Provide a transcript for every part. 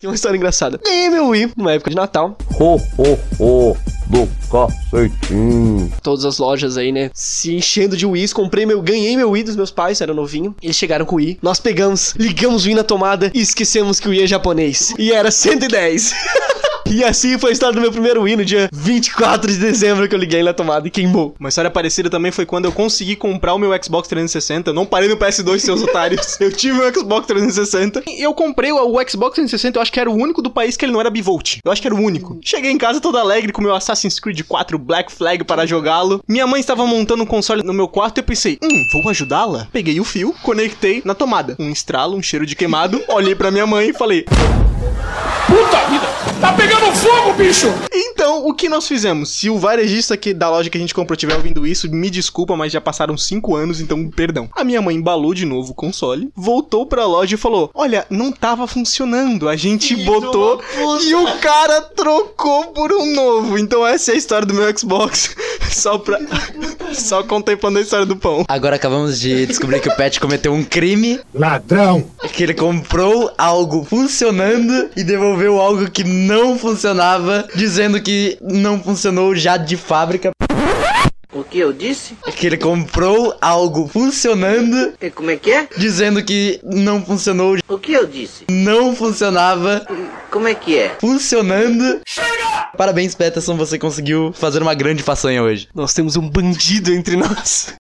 Tem uma história engraçada. Ganhei meu Wii numa época de Natal. Ho, ho, ho, do cacetinho. Todas as lojas aí, né? Se enchendo de Wii. Comprei meu. Ganhei meu Wii dos meus pais, era novinho. Eles chegaram com o Wii. Nós pegamos, ligamos o Wii na tomada e esquecemos que o Wii é japonês. E era 110. E assim foi a história do meu primeiro Wii no dia 24 de dezembro que eu liguei na tomada e queimou. Uma história parecida também foi quando eu consegui comprar o meu Xbox 360. Eu não parei no PS2, seus otários. Eu tive o Xbox 360. E eu comprei o, o Xbox 360, eu acho que era o único do país que ele não era bivolt. Eu acho que era o único. Cheguei em casa todo alegre com meu Assassin's Creed 4 Black Flag para jogá-lo. Minha mãe estava montando um console no meu quarto e eu pensei, hum, vou ajudá-la? Peguei o fio, conectei na tomada. Um estralo, um cheiro de queimado. Olhei pra minha mãe e falei, Puta vida! Tá pegando fogo, bicho! Então, o que nós fizemos? Se o varejista aqui da loja que a gente comprou estiver ouvindo isso, me desculpa, mas já passaram 5 anos, então perdão. A minha mãe embalou de novo o console, voltou pra loja e falou: Olha, não tava funcionando. A gente botou e o cara trocou por um novo. Então, essa é a história do meu Xbox. Só pra. Só contemplando a história do pão. Agora acabamos de descobrir que o Pet cometeu um crime, Ladrão! que ele comprou algo funcionando e devolveu algo que não funcionava, dizendo que não funcionou já de fábrica. O que eu disse? Que ele comprou algo funcionando, E como é que é? dizendo que não funcionou, O que eu disse? não funcionava, Como é que é? funcionando. Parabéns, Peterson, você conseguiu fazer uma grande façanha hoje. Nós temos um bandido entre nós.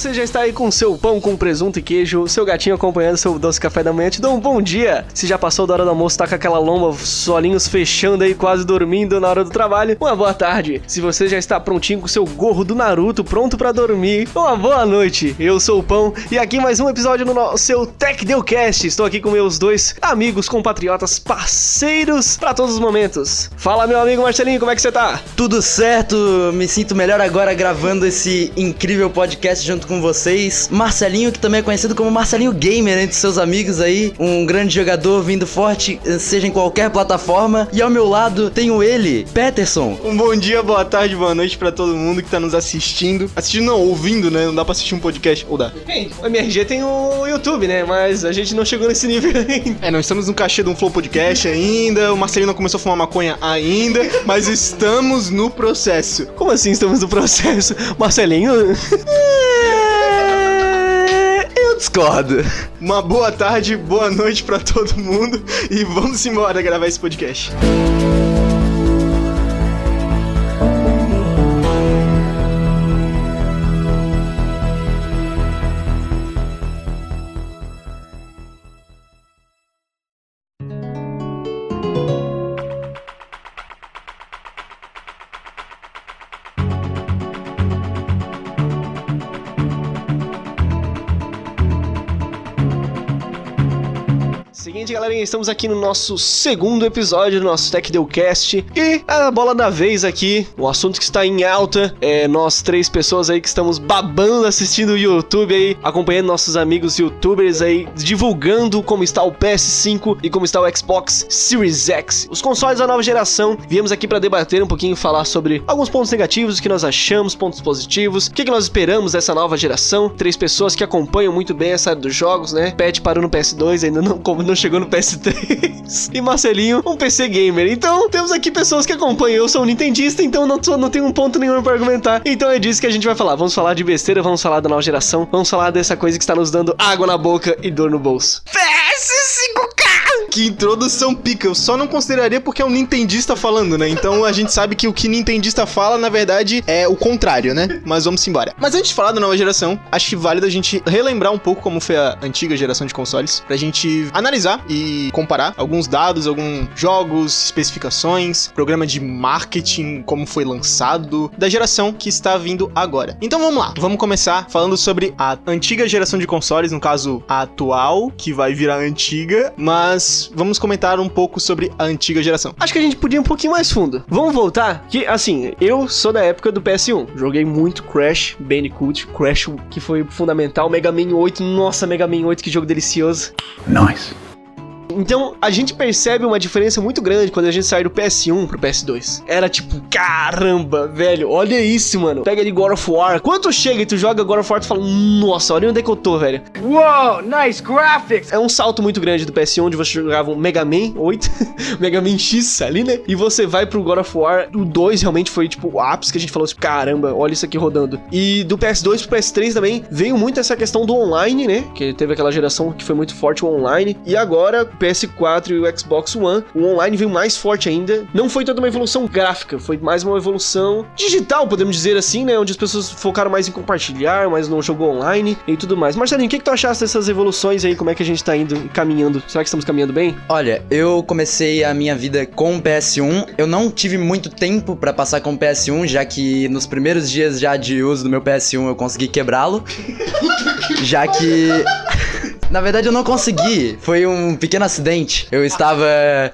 Você já está aí com seu pão com presunto e queijo, seu gatinho acompanhando seu doce café da manhã, te dou um bom dia. Se já passou da hora do almoço, tá com aquela lomba, solinhos fechando aí, quase dormindo na hora do trabalho, uma boa tarde. Se você já está prontinho com seu gorro do Naruto, pronto pra dormir, uma boa noite. Eu sou o Pão e aqui mais um episódio no no- seu Tech Deucast. Estou aqui com meus dois amigos, compatriotas, parceiros pra todos os momentos. Fala, meu amigo Marcelinho, como é que você tá? Tudo certo, me sinto melhor agora gravando esse incrível podcast junto com vocês. Marcelinho, que também é conhecido como Marcelinho Gamer entre seus amigos aí, um grande jogador vindo forte, eh, seja em qualquer plataforma. E ao meu lado tenho ele, Peterson. Um bom dia, boa tarde, boa noite pra todo mundo que tá nos assistindo. Assistindo não, ouvindo, né? Não dá pra assistir um podcast. Ou dá? Bem, o MRG tem o YouTube, né? Mas a gente não chegou nesse nível ainda. É, não estamos no cachê de um Flow Podcast ainda, o Marcelinho não começou a fumar maconha ainda, mas estamos no processo. Como assim estamos no processo? Marcelinho? Discordo. Uma boa tarde, boa noite pra todo mundo e vamos embora gravar esse podcast. Estamos aqui no nosso segundo episódio do nosso Tech Deucast. E a bola da vez aqui, o assunto que está em alta, é nós três pessoas aí que estamos babando assistindo o YouTube aí, acompanhando nossos amigos youtubers aí, divulgando como está o PS5 e como está o Xbox Series X. Os consoles da nova geração, viemos aqui para debater um pouquinho, falar sobre alguns pontos negativos, o que nós achamos, pontos positivos, o que, que nós esperamos dessa nova geração. Três pessoas que acompanham muito bem essa área dos jogos, né? Pet parou no PS2, ainda não, não chegou no PS3. E Marcelinho, um PC gamer. Então, temos aqui pessoas que acompanham. Eu sou um nintendista, então não, sou- não tenho um ponto nenhum para argumentar. Então é disso que a gente vai falar. Vamos falar de besteira, vamos falar da nova geração, vamos falar dessa coisa que está nos dando água na boca e dor no bolso. PS5K! Que introdução pica, eu só não consideraria porque é um nintendista falando, né? Então a gente sabe que o que nintendista fala, na verdade, é o contrário, né? Mas vamos embora. Mas antes de falar da nova geração, acho válido a gente relembrar um pouco como foi a antiga geração de consoles, pra gente analisar e comparar alguns dados, alguns jogos, especificações, programa de marketing, como foi lançado, da geração que está vindo agora. Então vamos lá, vamos começar falando sobre a antiga geração de consoles, no caso a atual, que vai virar antiga, mas vamos comentar um pouco sobre a antiga geração. Acho que a gente podia ir um pouquinho mais fundo. Vamos voltar? Que, assim, eu sou da época do PS1. Joguei muito Crash, Bandicoot, Crash que foi fundamental. Mega Man 8, nossa, Mega Man 8, que jogo delicioso. Nice. Então a gente percebe uma diferença muito grande quando a gente sai do PS1 pro PS2. Era tipo, caramba, velho, olha isso, mano. Pega ali God of War. Quando chega e tu joga God of War, tu fala, nossa, olha onde é que eu tô, velho. Whoa, nice graphics. É um salto muito grande do PS1, onde você jogava um Mega Man 8, Mega Man X ali, né? E você vai pro God of War. O 2 realmente foi, tipo, o ápice que a gente falou assim, caramba, olha isso aqui rodando. E do PS2 pro PS3 também veio muito essa questão do online, né? Que teve aquela geração que foi muito forte o online. E agora, PS4 e o Xbox One, o online veio mais forte ainda. Não foi toda uma evolução gráfica, foi mais uma evolução digital, podemos dizer assim, né? Onde as pessoas focaram mais em compartilhar, mais no jogo online e tudo mais. Marcelinho, o que, que tu achaste dessas evoluções aí? Como é que a gente tá indo e caminhando? Será que estamos caminhando bem? Olha, eu comecei a minha vida com o PS1. Eu não tive muito tempo pra passar com o PS1, já que nos primeiros dias já de uso do meu PS1 eu consegui quebrá-lo. já que Na verdade, eu não consegui. Foi um pequeno acidente. Eu estava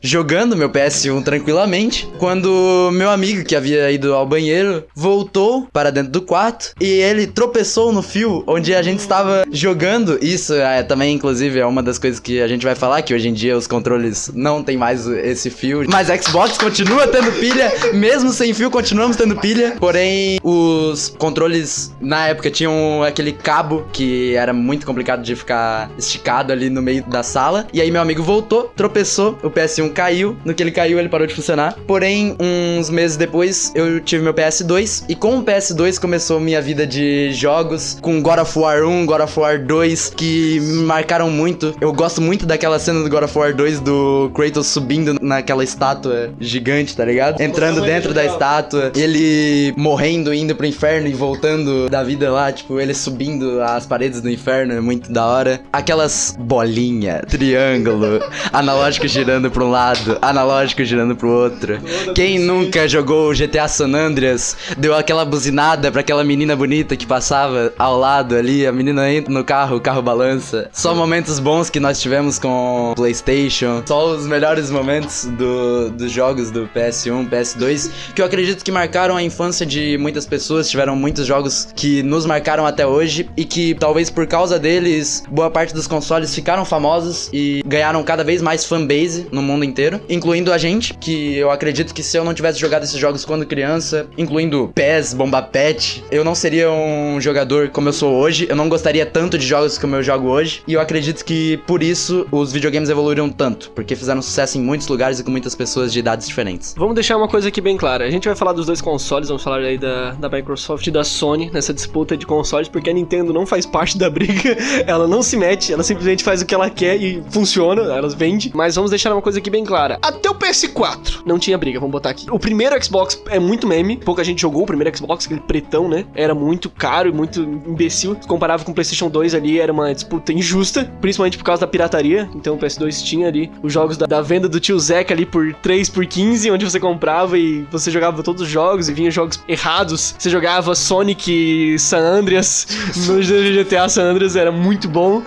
jogando meu PS1 tranquilamente quando meu amigo, que havia ido ao banheiro, voltou para dentro do quarto e ele tropeçou no fio onde a gente estava jogando. Isso é também, inclusive, é uma das coisas que a gente vai falar: que hoje em dia os controles não tem mais esse fio. Mas Xbox continua tendo pilha, mesmo sem fio, continuamos tendo pilha. Porém, os controles na época tinham aquele cabo que era muito complicado de ficar esticado ali no meio da sala. E aí meu amigo voltou, tropeçou, o PS1 caiu. No que ele caiu, ele parou de funcionar. Porém, uns meses depois, eu tive meu PS2. E com o PS2 começou minha vida de jogos, com God of War 1, God of War 2, que me marcaram muito. Eu gosto muito daquela cena do God of War 2 do Kratos subindo naquela estátua gigante, tá ligado? Entrando dentro da estátua, ele morrendo, indo pro inferno e voltando da vida lá, tipo, ele subindo as paredes do inferno, é muito da hora. Aquelas bolinha, triângulo, analógico girando pra um lado, analógico girando pro outro. Quem nunca jogou GTA San Andreas, deu aquela buzinada pra aquela menina bonita que passava ao lado ali, a menina entra no carro, o carro balança. Só momentos bons que nós tivemos com PlayStation, só os melhores momentos do, dos jogos do PS1, PS2, que eu acredito que marcaram a infância de muitas pessoas, tiveram muitos jogos que nos marcaram até hoje e que talvez por causa deles, boa parte dos consoles ficaram famosos e ganharam cada vez mais fanbase no mundo inteiro, incluindo a gente, que eu acredito que se eu não tivesse jogado esses jogos quando criança, incluindo PES, Bomba Pet, eu não seria um jogador como eu sou hoje, eu não gostaria tanto de jogos como eu jogo hoje, e eu acredito que por isso os videogames evoluíram tanto, porque fizeram sucesso em muitos lugares e com muitas pessoas de idades diferentes. Vamos deixar uma coisa aqui bem clara. A gente vai falar dos dois consoles, vamos falar aí da, da Microsoft e da Sony nessa disputa de consoles, porque a Nintendo não faz parte da briga, ela não se mete, ela simplesmente faz o que ela quer e funciona, elas vendem. Mas vamos deixar uma coisa aqui bem clara. Até o PS4 não tinha briga, vamos botar aqui. O primeiro Xbox é muito meme, pouca gente jogou o primeiro Xbox, aquele pretão, né? Era muito caro e muito imbecil. Comparava com o PlayStation 2 ali, era uma disputa injusta, principalmente por causa da pirataria. Então o PS2 tinha ali os jogos da, da venda do tio Zeca ali por 3 por 15, onde você comprava e você jogava todos os jogos e vinha jogos errados. Você jogava Sonic San Andreas no GTA San Andreas, era muito bom.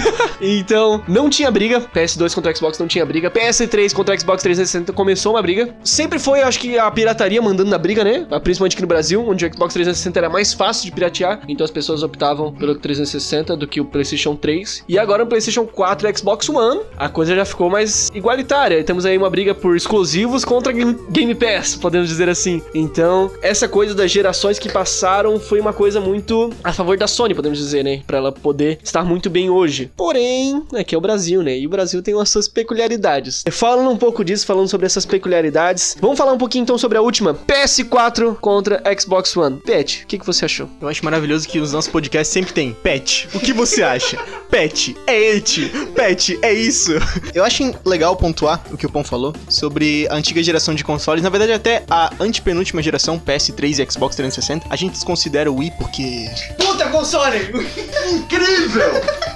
então, não tinha briga. PS2 contra Xbox não tinha briga. PS3 contra Xbox 360 começou uma briga. Sempre foi, acho que, a pirataria mandando na briga, né? Principalmente aqui no Brasil, onde o Xbox 360 era mais fácil de piratear. Então as pessoas optavam pelo 360 do que o PlayStation 3. E agora no PlayStation 4 e Xbox One, a coisa já ficou mais igualitária. E temos aí uma briga por exclusivos contra Game, Pass, podemos dizer assim. Então, essa coisa das gerações que passaram foi uma coisa muito a favor da Sony, podemos dizer, né? Pra ela poder estar muito bem hoje. Porém, aqui é o Brasil, né? E o Brasil tem as suas peculiaridades. Falando um pouco disso, falando sobre essas peculiaridades, vamos falar um pouquinho então sobre a última: PS4 contra Xbox One. Pet, o que, que você achou? Eu acho maravilhoso que os nossos podcasts sempre tem Pet. O que você acha? Pet, é et. Pet, é isso. Eu acho legal pontuar o que o Pão falou sobre a antiga geração de consoles. Na verdade, até a antepenúltima geração, PS3 e Xbox 360. A gente desconsidera o Wii porque. Puta console! Incrível!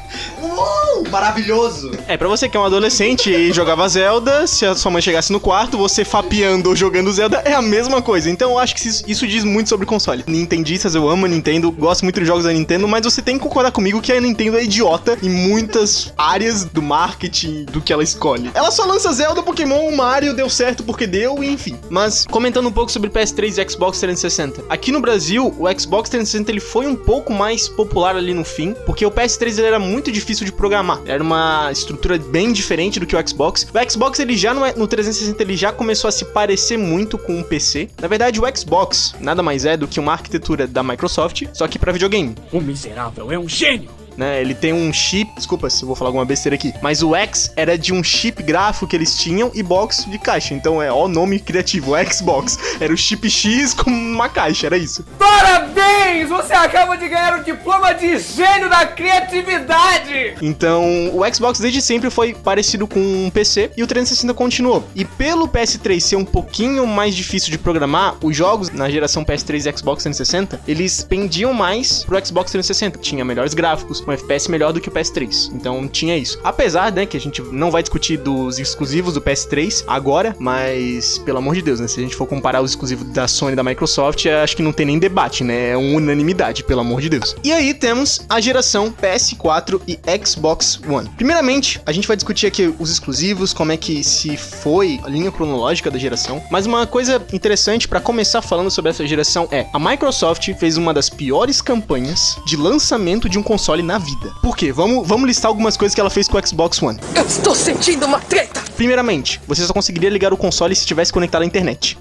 Whoa! Maravilhoso! É, pra você que é um adolescente e jogava Zelda, se a sua mãe chegasse no quarto, você fapeando ou jogando Zelda é a mesma coisa. Então eu acho que isso, diz muito sobre console. Nintendistas, eu amo a Nintendo, gosto muito dos jogos da Nintendo, mas você tem que concordar comigo que a Nintendo é idiota em muitas áreas do marketing do que ela escolhe. Ela só lança Zelda, Pokémon, Mario, deu certo porque deu, enfim. Mas comentando um pouco sobre PS3 e Xbox 360. Aqui no Brasil, o Xbox 360 ele foi um pouco mais popular ali no fim, porque o PS3 ele era muito difícil de programar. Lá. Era uma estrutura bem diferente do que o Xbox. O Xbox ele já no, no 360 ele já começou a se parecer muito com um PC. Na verdade, o Xbox nada mais é do que uma arquitetura da Microsoft, só que para videogame. O miserável é um gênio. Né? Ele tem um chip, desculpa se eu vou falar alguma besteira aqui, mas o X era de um chip gráfico que eles tinham e box de caixa. Então é ó o nome criativo, Xbox. Era o chip X com uma caixa, era isso. Parabéns! Você acaba de ganhar o diploma de gênio da criatividade! Então, o Xbox desde sempre foi parecido com um PC e o 360 continuou. E pelo PS3 ser um pouquinho mais difícil de programar, os jogos na geração PS3 e Xbox 360, eles pendiam mais pro Xbox 360. Tinha melhores gráficos, um FPS melhor do que o PS3. Então, tinha isso. Apesar, né, que a gente não vai discutir dos exclusivos do PS3 agora, mas pelo amor de Deus, né, se a gente for comparar os exclusivos da Sony e da Microsoft, acho que não tem nem debate, né? É uma unanimidade, pelo amor de Deus. E aí temos a geração PS4 e Xbox One. Primeiramente, a gente vai discutir aqui os exclusivos, como é que se foi a linha cronológica da geração. Mas uma coisa interessante para começar falando sobre essa geração é: a Microsoft fez uma das piores campanhas de lançamento de um console na vida. Por quê? Vamos, vamos listar algumas coisas que ela fez com o Xbox One. Eu estou sentindo uma treta! Primeiramente, você só conseguiria ligar o console se estivesse conectado à internet.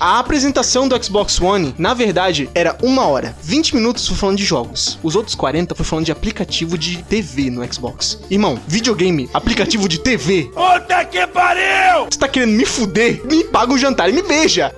A apresentação do Xbox One, na verdade, era uma hora. 20 minutos foi falando de jogos. Os outros 40 foi falando de aplicativo de TV no Xbox. Irmão, videogame, aplicativo de TV. Puta que pariu! Você tá querendo me fuder? Me paga o jantar e me beija.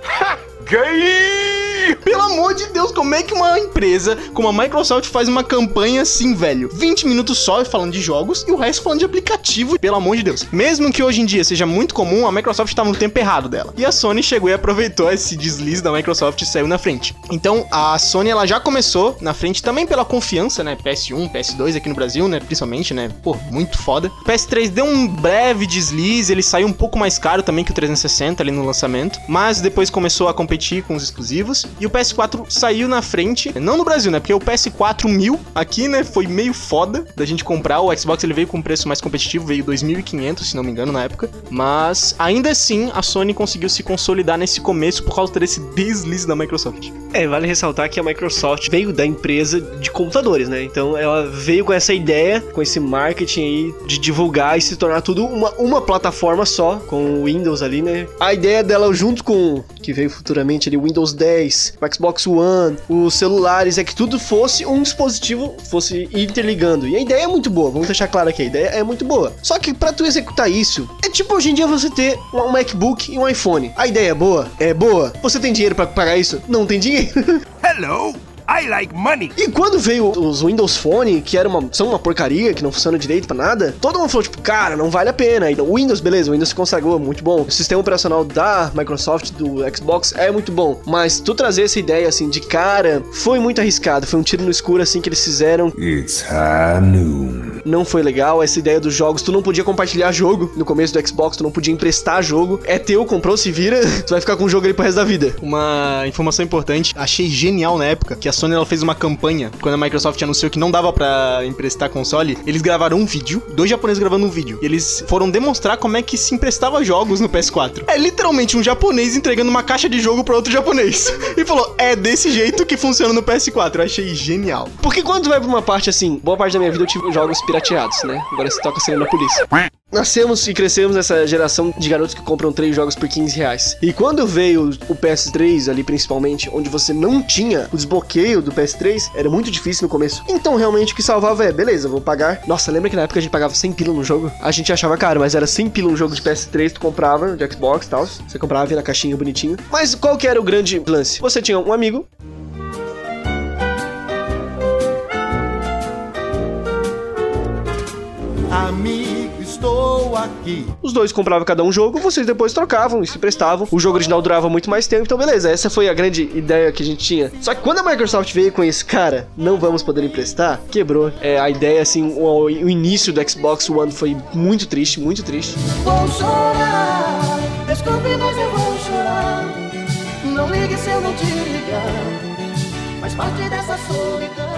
Pelo amor de Deus, como é que uma empresa como a Microsoft faz uma campanha assim, velho? 20 minutos só falando de jogos e o resto falando de aplicativo, pelo amor de Deus. Mesmo que hoje em dia seja muito comum, a Microsoft estava no tempo errado dela. E a Sony chegou e aproveitou esse deslize da Microsoft e saiu na frente. Então, a Sony ela já começou na frente também pela confiança, né? PS1, PS2 aqui no Brasil, né? Principalmente, né? Pô, muito foda. O PS3 deu um breve deslize, ele saiu um pouco mais caro também que o 360 ali no lançamento, mas depois começou a competir com os exclusivos. E o PS4 saiu na frente, não no Brasil, né? Porque o PS4 mil aqui, né, foi meio foda da gente comprar. O Xbox ele veio com um preço mais competitivo, veio 2.500, se não me engano, na época. Mas ainda assim, a Sony conseguiu se consolidar nesse começo por causa desse deslize da Microsoft. É, vale ressaltar que a Microsoft veio da empresa de computadores, né? Então ela veio com essa ideia, com esse marketing aí de divulgar e se tornar tudo uma, uma plataforma só, com o Windows ali, né? A ideia dela junto com que veio futuramente ali o Windows 10, o Xbox One, os celulares, é que tudo fosse um dispositivo, fosse interligando. E a ideia é muito boa, vamos deixar claro aqui, a ideia é muito boa. Só que pra tu executar isso, é tipo hoje em dia você ter um MacBook e um iPhone. A ideia é boa? É boa. Você tem dinheiro pra pagar isso? Não tem dinheiro. Hello, I like money. E quando veio os Windows Phone, que era uma, são uma porcaria, que não funciona direito pra nada, todo mundo falou, tipo, cara, não vale a pena. E o Windows, beleza, o Windows se consagrou, muito bom. O sistema operacional da Microsoft, do Xbox, é muito bom. Mas tu trazer essa ideia, assim, de cara, foi muito arriscado. Foi um tiro no escuro, assim, que eles fizeram. It's high noon. Não foi legal. Essa ideia dos jogos, tu não podia compartilhar jogo no começo do Xbox, tu não podia emprestar jogo. É teu, comprou, se vira, tu vai ficar com o jogo ali pro resto da vida. Uma informação importante, achei genial na época, que a Sony ela fez uma campanha, quando a Microsoft anunciou que não dava pra emprestar console, eles gravaram um vídeo, dois japoneses gravando um vídeo, e eles foram demonstrar como é que se emprestava jogos no PS4. É literalmente um japonês entregando uma caixa de jogo pra outro japonês. E falou, é desse jeito que funciona no PS4. Eu achei genial. Porque quando vai pra uma parte assim, boa parte da minha vida eu tive jogos pirateados, né? Agora você toca sendo na polícia. Nascemos e crescemos nessa geração de garotos que compram três jogos por 15 reais. E quando veio o PS3 ali, principalmente, onde você não tinha o desbloqueio do PS3, era muito difícil no começo. Então, realmente, o que salvava é, beleza, vou pagar. Nossa, lembra que na época a gente pagava 100 pila no jogo? A gente achava caro, mas era 100 pila no jogo de PS3, tu comprava, de Xbox e tal. Você comprava, via na caixinha bonitinho. Mas qual que era o grande lance? Você tinha um amigo Amigo, estou aqui. Os dois compravam cada um jogo, vocês depois trocavam e se prestavam. O jogo original durava muito mais tempo, então beleza, essa foi a grande ideia que a gente tinha. Só que quando a Microsoft veio com esse cara, não vamos poder emprestar, quebrou. É, a ideia, assim, o, o início do Xbox One foi muito triste, muito triste. Vou chorar, desculpe, mas eu vou chorar. Não ligue se eu não te ligar, faz parte dessa solidão.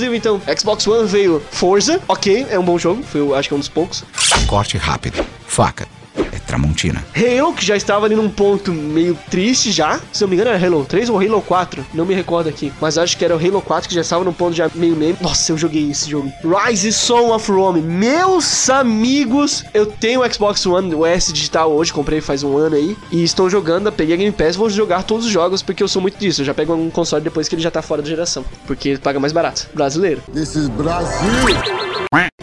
Exclusivo então. Xbox One veio Forza, ok, é um bom jogo, foi acho que é um dos poucos. Corte rápido. Faca. Tramontina. Halo, que já estava ali num ponto meio triste já. Se eu não me engano, era Halo 3 ou Halo 4. Não me recordo aqui. Mas acho que era o Halo 4 que já estava num ponto já meio meme. Nossa, eu joguei esse jogo. Rise Son of Rome. Meus amigos, eu tenho o Xbox One, o S digital hoje, comprei faz um ano aí. E estou jogando, peguei a Game Pass, vou jogar todos os jogos porque eu sou muito disso. Eu já pego um console depois que ele já tá fora da geração. Porque ele paga mais barato. Brasileiro. This is Brasil.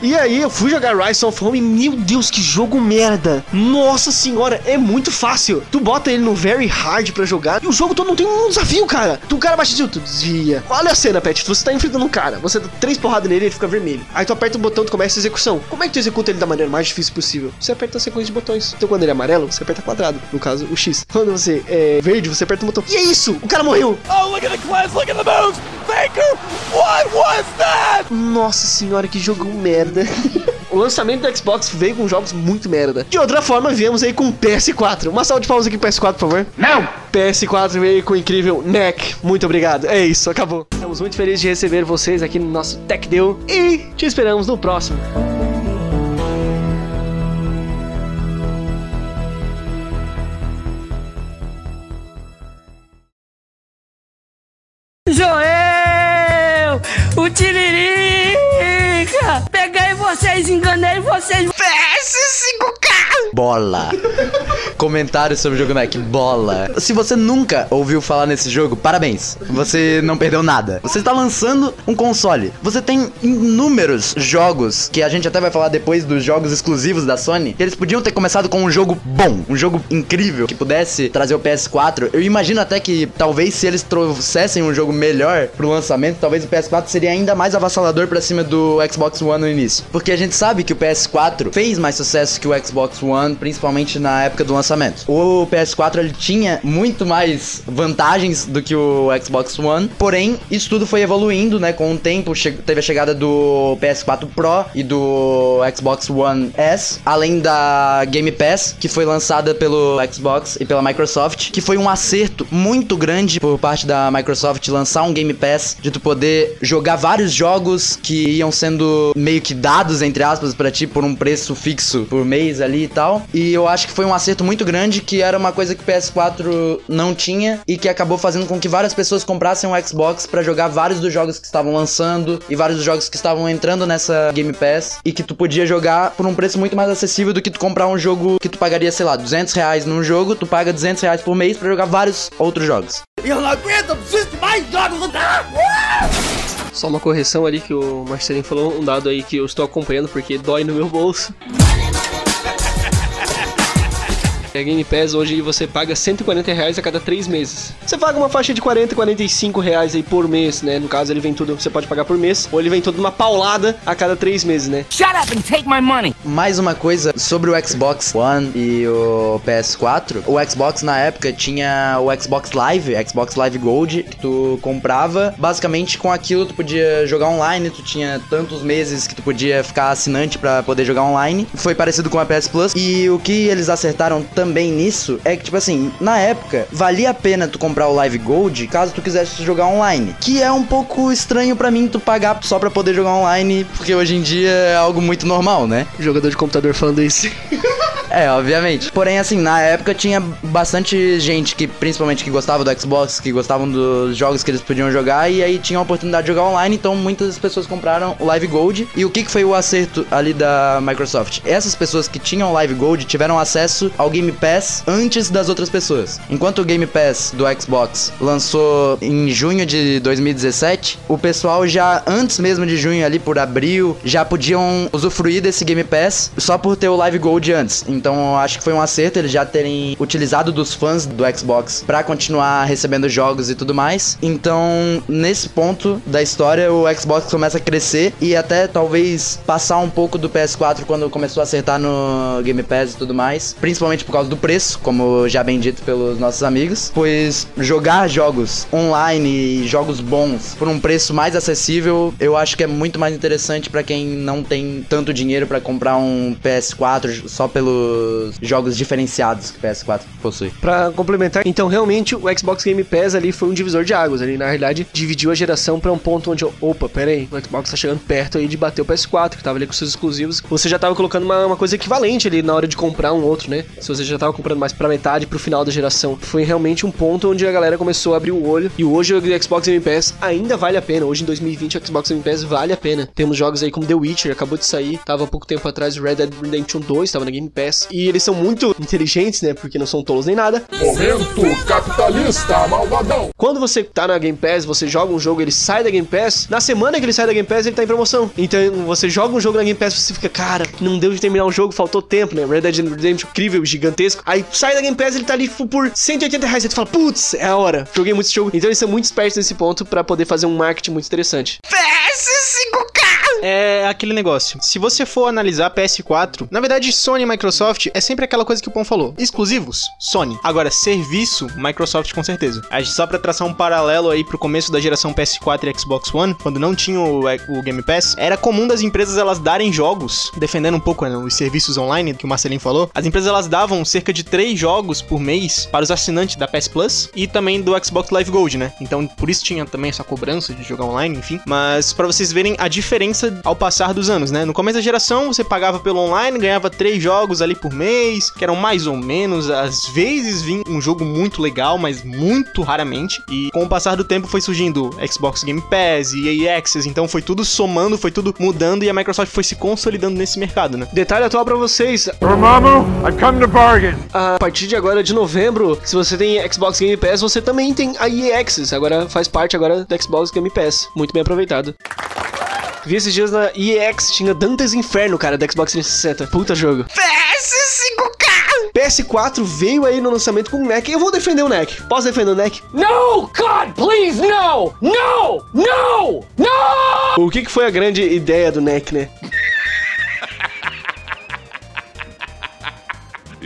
E aí eu fui jogar Rise of Rome, meu Deus, que jogo merda. Nossa senhora, é muito fácil. Tu bota ele no very hard pra jogar e o jogo todo não tem um desafio, cara. Tu o cara bate de tu desvia. Olha a cena, Pet, você tá enfrentando um cara, você dá três porradas nele e ele fica vermelho. Aí tu aperta o botão e começa a execução. Como é que tu executa ele da maneira mais difícil possível? Você aperta a sequência de botões. Então quando ele é amarelo, você aperta quadrado, no caso, o X. Quando você é verde, você aperta o botão. E é isso, o cara morreu. Oh, look at the class, look at the moves! Faker, what was that? Nossa senhora, que jogo merda. o lançamento do Xbox veio com jogos muito merda. De outra forma, viemos aí com PS4. Uma salva de pausa aqui PS4, por favor. Não! PS4 veio com o incrível NEC. Muito obrigado. É isso, acabou. Estamos muito felizes de receber vocês aqui no nosso Tech Deal e te esperamos no próximo. Vocês, enganei vocês! PS5K! Bola. Comentário sobre o jogo NEC. Bola. Se você nunca ouviu falar nesse jogo, parabéns. Você não perdeu nada. Você está lançando um console. Você tem inúmeros jogos, que a gente até vai falar depois dos jogos exclusivos da Sony, que eles podiam ter começado com um jogo bom, um jogo incrível, que pudesse trazer o PS4. Eu imagino até que talvez se eles trouxessem um jogo melhor pro lançamento, talvez o PS4 seria ainda mais avassalador pra cima do Xbox One no início. Porque a gente sabe que o PS4 fez mais sucesso que o Xbox One, principalmente na época do lançamento. O PS4 ele tinha muito mais vantagens do que o Xbox One, porém isso tudo foi evoluindo, né? Com o tempo teve a chegada do PS4 Pro e do Xbox One S, além da Game Pass que foi lançada pelo Xbox e pela Microsoft, que foi um acerto muito grande por parte da Microsoft lançar um Game Pass de tu poder jogar vários jogos que iam sendo meio que dados entre aspas pra ti por um preço fixo por mês ali e tal. E eu acho que foi um acerto muito grande que era uma coisa que o PS4 não tinha e que acabou fazendo com que várias pessoas comprassem um Xbox pra jogar vários dos jogos que estavam lançando e vários dos jogos que estavam entrando nessa Game Pass e que tu podia jogar por um preço muito mais acessível do que tu comprar um jogo que tu pagaria, sei lá, 200 reais num jogo, tu paga 200 reais por mês pra jogar vários outros jogos. Eu não aguento, eu preciso de mais jogos! Só uma correção ali que o Marcelinho falou, um dado aí que eu estou acompanhando porque dói no meu bolso. A Game Pass hoje você paga 140 reais a cada 3 meses. Você paga uma faixa de 40, 45 reais aí por mês, né? No caso ele vem tudo, você pode pagar por mês, ou ele vem tudo numa paulada a cada 3 meses, né? Shut up and take my money! Mais uma coisa sobre o Xbox One e o PS4. O Xbox na época tinha o Xbox Live, Xbox Live Gold, que tu comprava. Basicamente com aquilo tu podia jogar online, tu tinha tantos meses que tu podia ficar assinante pra poder jogar online. Foi parecido com a PS Plus. E o que eles acertaram também nisso é que, tipo assim, na época, valia a pena tu comprar o Live Gold caso tu quisesse jogar online. Que é um pouco estranho pra mim tu pagar só pra poder jogar online, porque hoje em dia é algo muito normal, né? Jogador de computador falando isso. É, obviamente. Porém, assim, na época tinha bastante gente que, principalmente, que gostava do Xbox, que gostavam dos jogos que eles podiam jogar, e aí tinha a oportunidade de jogar online, então muitas pessoas compraram o Live Gold. E o que, que foi o acerto ali da Microsoft? Essas pessoas que tinham Live Gold tiveram acesso ao Game Pass antes das outras pessoas. Enquanto o Game Pass do Xbox lançou em junho de 2017, o pessoal já, antes mesmo de junho, ali por abril, já podiam usufruir desse Game Pass só por ter o Live Gold antes. Então eu acho que foi um acerto eles já terem utilizado dos fãs do Xbox pra continuar recebendo jogos e tudo mais. Então, nesse ponto da história, o Xbox começa a crescer e até talvez passar um pouco do PS4 quando começou a acertar no Game Pass e tudo mais, principalmente por causa do preço, como já bem dito pelos nossos amigos, pois jogar jogos online e jogos bons por um preço mais acessível, eu acho que é muito mais interessante pra quem não tem tanto dinheiro pra comprar um PS4 só pelo jogos diferenciados que o PS4 possui. Pra complementar, então realmente o Xbox Game Pass ali foi um divisor de águas. Ali, na realidade, dividiu a geração pra um ponto onde, opa, pera aí, o Xbox tá chegando perto aí de bater o PS4, que tava ali com seus exclusivos. Você já tava colocando uma, uma coisa equivalente ali na hora de comprar um outro, né? Se você já tava comprando mais pra metade, pro final da geração. Foi realmente um ponto onde a galera começou a abrir o olho. E hoje o Xbox Game Pass ainda vale a pena. Hoje em 2020 o Xbox Game Pass vale a pena. Temos jogos aí como The Witcher, acabou de sair, tava há pouco tempo atrás Red Dead Redemption 2, tava na Game Pass. E eles são muito inteligentes, né? Porque não são tolos nem nada. Momento capitalista malvadão. Quando você tá na Game Pass, você joga um jogo, ele sai da Game Pass, na semana que ele sai da Game Pass, ele tá em promoção. Então você joga um jogo na Game Pass, você fica, cara, não deu de terminar o jogo, faltou tempo, né? Red Dead Redemption incrível, gigantesco. Aí sai da Game Pass, ele tá ali por 180 reais. Aí tu fala, putz, é a hora. Joguei muito esse jogo. Então eles são muito espertos nesse ponto pra poder fazer um marketing muito interessante. PS5K! É aquele negócio. Se você for analisar PS4, na verdade, Sony e Microsoft é sempre aquela coisa que o Pão falou. Exclusivos, Sony. Agora, serviço, Microsoft com certeza. Só pra traçar um paralelo aí pro começo da geração PS4 e Xbox One, quando não tinha o, o Game Pass, era comum das empresas elas darem jogos, defendendo um pouco né, os serviços online que o Marcelinho falou. As empresas elas davam cerca de três jogos por mês para os assinantes da PS Plus e também do Xbox Live Gold, né? Então por isso tinha também essa cobrança de jogar online, enfim. Mas pra vocês verem a diferença ao passar dos anos, né? No começo da geração você pagava pelo online, ganhava três jogos ali por mês, que eram mais ou menos, às vezes vinha um jogo muito legal, mas muito raramente. E com o passar do tempo foi surgindo Xbox Game Pass e EA Access, então foi tudo somando, foi tudo mudando e a Microsoft foi se consolidando nesse mercado, né? Detalhe atual pra vocês. Dormammu, I've come to bargain. A partir de agora, de novembro, se você tem Xbox Game Pass, você também tem a EA Access. Agora faz parte agora do Xbox Game Pass. Muito bem aproveitado. Vi esses dias na Access, tinha Dante's Inferno, cara, do Xbox 360. Puta jogo. PS5K! PS4 veio aí no lançamento com o NEC. Eu vou defender o NEC. Posso defender o NEC? No! God, please, no! No! No! No! O que, que foi a grande ideia do NEC, né?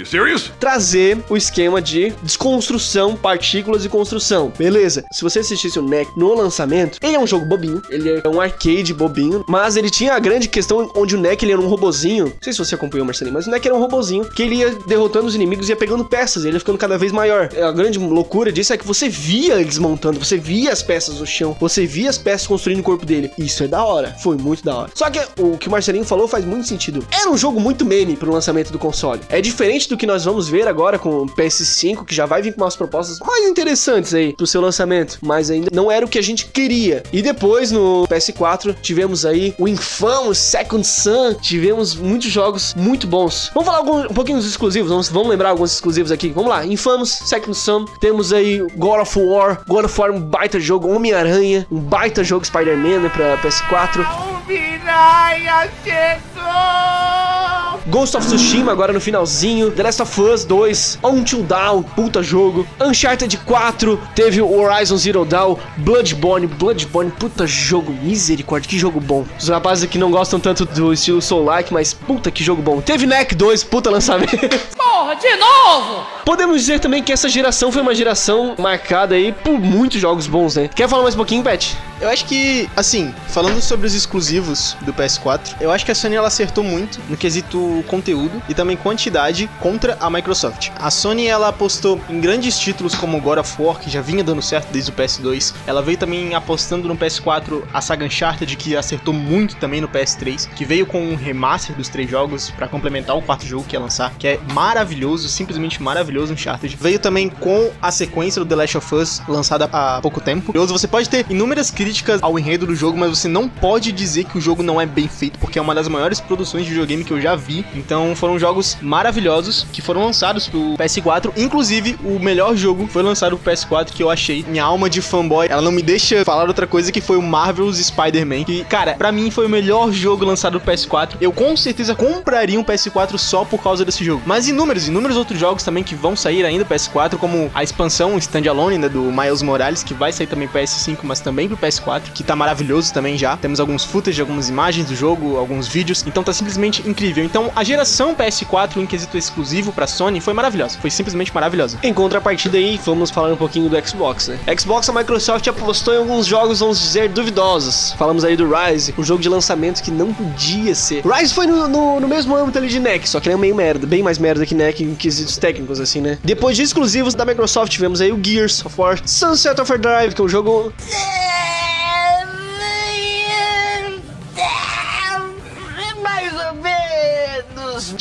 You serious? trazer o esquema de desconstrução, partículas e construção. Beleza. Se você assistisse o NEC no lançamento, ele é um jogo bobinho, ele é um arcade bobinho, mas ele tinha a grande questão onde o NEC ele era um robozinho. Não sei se você acompanhou, Marcelinho, mas o NEC era um robozinho que ele ia derrotando os inimigos e ia pegando peças, ele ia ficando cada vez maior. A grande loucura disso é que você via eles montando, você via as peças no chão, você via as peças construindo o corpo dele. Isso é da hora. Foi muito da hora. Só que o que o Marcelinho falou faz muito sentido. Era um jogo muito meme pro lançamento do console. É diferente do que nós vamos ver agora com o PS5, que já vai vir com umas propostas mais interessantes aí pro seu lançamento, mas ainda não era o que a gente queria. E depois no PS4 tivemos aí o infame Second Sun, tivemos muitos jogos muito bons. Vamos falar algum, um pouquinho dos exclusivos, vamos, vamos lembrar alguns exclusivos aqui. Vamos lá, Infamous, Second Sun, temos aí God of War, God of War um baita jogo, Homem-Aranha, um baita jogo Spider-Man né, pra PS4. O Miranha chegou! Ghost of Tsushima agora no finalzinho, The Last of Us 2, Until Dawn, puta jogo, Uncharted 4, teve o Horizon Zero Dawn, Bloodborne, Bloodborne, puta jogo, misericórdia, que jogo bom. Os rapazes que não gostam tanto do estilo Soul-like, mas puta que jogo bom. Teve NEC 2, puta lançamento. Porra, de novo! Podemos dizer também que essa geração foi uma geração marcada aí por muitos jogos bons, né? Quer falar mais um pouquinho, Pet? Eu acho que, assim, falando sobre os exclusivos do PS4, eu acho que a Sony ela acertou muito no quesito conteúdo e também quantidade contra a Microsoft. A Sony ela apostou em grandes títulos como God of War, que já vinha dando certo desde o PS2. Ela veio também apostando no PS4 a saga Uncharted, que acertou muito também no PS3, que veio com um remaster dos três jogos para complementar o quarto jogo que ia lançar, que é maravilhoso, simplesmente maravilhoso Uncharted. Veio também com a sequência do The Last of Us, lançada há pouco tempo. Você pode ter inúmeras críticas ao enredo do jogo, mas você não pode dizer que o jogo não é bem feito, porque é uma das maiores produções de videogame que eu já vi. Então foram jogos maravilhosos que foram lançados pro PS4. Inclusive, o melhor jogo foi lançado pro PS4 que eu achei. Minha alma de fanboy, ela não me deixa falar outra coisa que foi o Marvel's Spider-Man. Que, cara, pra mim foi o melhor jogo lançado pro PS4. Eu com certeza compraria um PS4 só por causa desse jogo. Mas inúmeros, inúmeros outros jogos também que vão sair ainda pro PS4, como a expansão standalone né, do Miles Morales, que vai sair também pro PS5, mas também pro PS4. PS4, que tá maravilhoso também já. Temos alguns footage, algumas imagens do jogo, alguns vídeos, então tá simplesmente incrível. Então a geração PS4 em quesito exclusivo pra Sony foi maravilhosa, foi simplesmente maravilhosa. Em contrapartida aí, vamos falar um pouquinho do Xbox, né? Xbox, a Microsoft apostou em alguns jogos, vamos dizer, duvidosos. Falamos aí do Rise, um jogo de lançamento que não podia ser. Rise foi no, no, no mesmo âmbito ali de NEC, só que ele é meio merda, bem mais merda que NEC em quesitos técnicos, assim, né? Depois de exclusivos da Microsoft, tivemos aí o Gears of War, Sunset Overdrive, que é um jogo Mais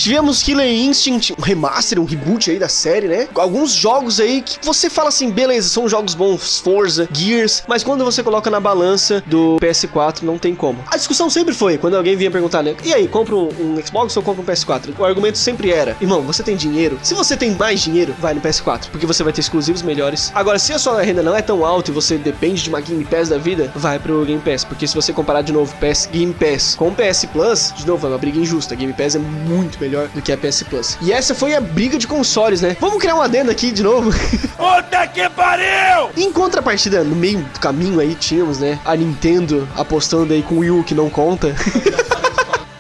Tivemos Killer Instinct, um remaster, um reboot aí da série, né? Alguns jogos aí que você fala assim, beleza, são jogos bons, Forza, Gears, mas quando você coloca na balança do PS4, não tem como. A discussão sempre foi, quando alguém vinha perguntar, né? E aí, compra um, Xbox ou compra um PS4? O argumento sempre era, irmão, você tem dinheiro? Se você tem mais dinheiro, vai no PS4, porque você vai ter exclusivos melhores. Agora, se a sua renda não é tão alta e você depende de uma Game Pass da vida, vai pro Game Pass, porque se você comparar de novo PS Game Pass com PS Plus, de novo, é uma briga injusta. Game Pass é muito melhor do que a PS Plus. E essa foi a briga de consoles, né? Vamos criar um adendo aqui de novo. Puta que pariu! em contrapartida, no meio do caminho aí tínhamos, né? A Nintendo apostando aí com o Wii U que não conta.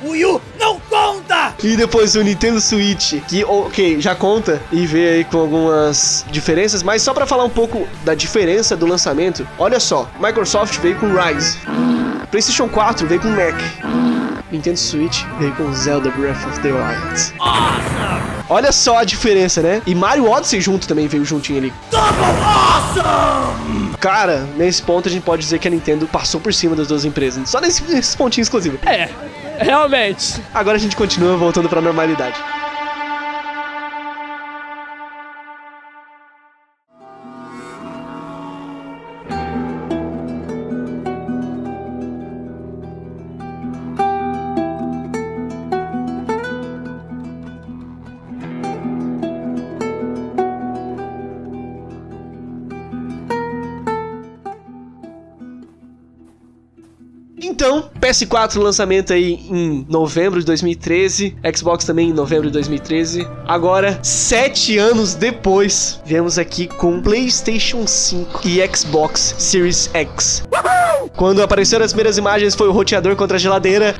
O Yu não conta! E depois o Nintendo Switch, que, ok, já conta e veio aí com algumas diferenças, mas só pra falar um pouco da diferença do lançamento, olha só, Microsoft veio com Rise, PlayStation 4 veio com Mac, Nintendo Switch veio com Zelda Breath of the Wild. Olha só a diferença, né? E Mario Odyssey junto também veio juntinho ali. Cara, nesse ponto a gente pode dizer que a Nintendo passou por cima das duas empresas, só nesse, nesses pontinhos exclusivos. É, realmente. Agora a gente continua voltando pra normalidade. PS4 lançamento aí em novembro de 2013, Xbox também em novembro de 2013. Agora, sete anos depois, viemos aqui com PlayStation 5 e Xbox Series X. Quando apareceram as primeiras imagens, foi o roteador contra a geladeira.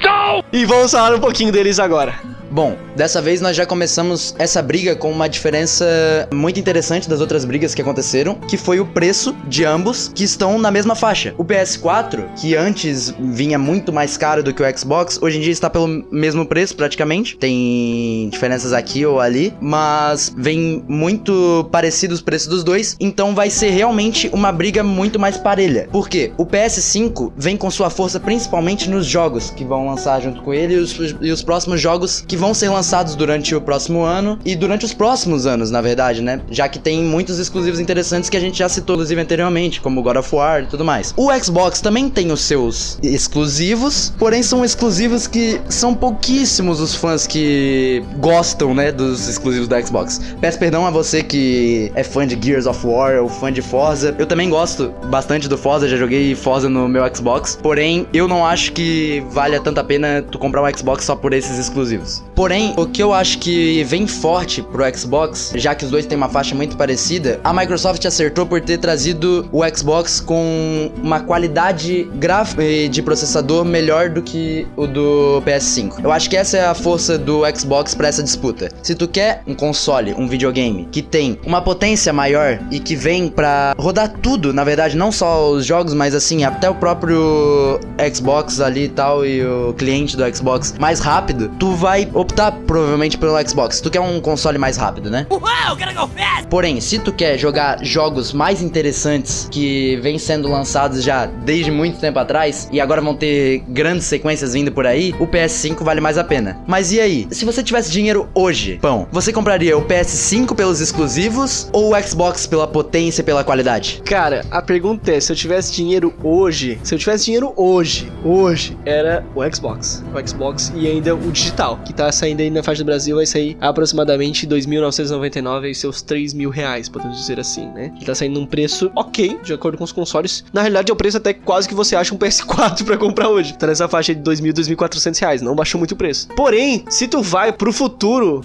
E vamos falar um pouquinho deles agora. Bom, dessa vez nós já começamos essa briga com uma diferença muito interessante das outras brigas que aconteceram, que foi o preço de ambos que estão na mesma faixa. O PS4, que antes vinha muito mais caro do que o Xbox, hoje em dia está pelo mesmo preço praticamente. Tem diferenças aqui ou ali, mas vem muito parecido os preços dos dois, então vai ser realmente uma briga muito mais parelha. Por quê? O PS5 vem com sua força principalmente nos jogos que vão lançar junto com ele e os, e os próximos jogos que vão ser lançados durante o próximo ano e durante os próximos anos, na verdade, né? Já que tem muitos exclusivos interessantes que a gente já citou, inclusive, anteriormente, como God of War e tudo mais. O Xbox também tem os seus exclusivos, porém são exclusivos que são pouquíssimos os fãs que gostam, né, dos exclusivos da Xbox. Peço perdão a você que é fã de Gears of War ou fã de Forza. Eu também gosto bastante do Forza, já joguei Forza no meu Xbox, porém eu não acho que valha tanto a pena tu comprar um Xbox só por esses exclusivos. Porém, o que eu acho que vem forte pro Xbox, já que os dois têm uma faixa muito parecida, a Microsoft acertou por ter trazido o Xbox com uma qualidade gráfica e de processador melhor do que o do PS5. Eu acho que essa é a força do Xbox para essa disputa. Se tu quer um console, um videogame que tem uma potência maior e que vem para rodar tudo, na verdade, não só os jogos, mas assim, até o próprio Xbox ali e tal e o cliente do Xbox mais rápido, tu vai optar provavelmente pelo Xbox. Se tu quer um console mais rápido, né? Uau, gotta go fast! Porém, se tu quer jogar jogos mais interessantes que vêm sendo lançados já desde muito tempo atrás e agora vão ter grandes sequências vindo por aí, o PS5 vale mais a pena. Mas e aí? Se você tivesse dinheiro hoje, pão, você compraria o PS5 pelos exclusivos ou o Xbox pela potência e pela qualidade? Cara, a pergunta é: se eu tivesse dinheiro hoje, se eu tivesse dinheiro hoje, hoje, era o Xbox. O Xbox e ainda o digital, que tá saindo aí na faixa do Brasil, vai sair aproximadamente 2.999 e seus 3 mil reais, podemos dizer assim, né? Ele tá saindo num preço ok, de acordo com os consoles. Na realidade, é o preço até quase que você acha um PS4 pra comprar hoje. Tá nessa faixa de 2.000, 2.400 reais, não baixou muito o preço. Porém, se tu vai pro futuro,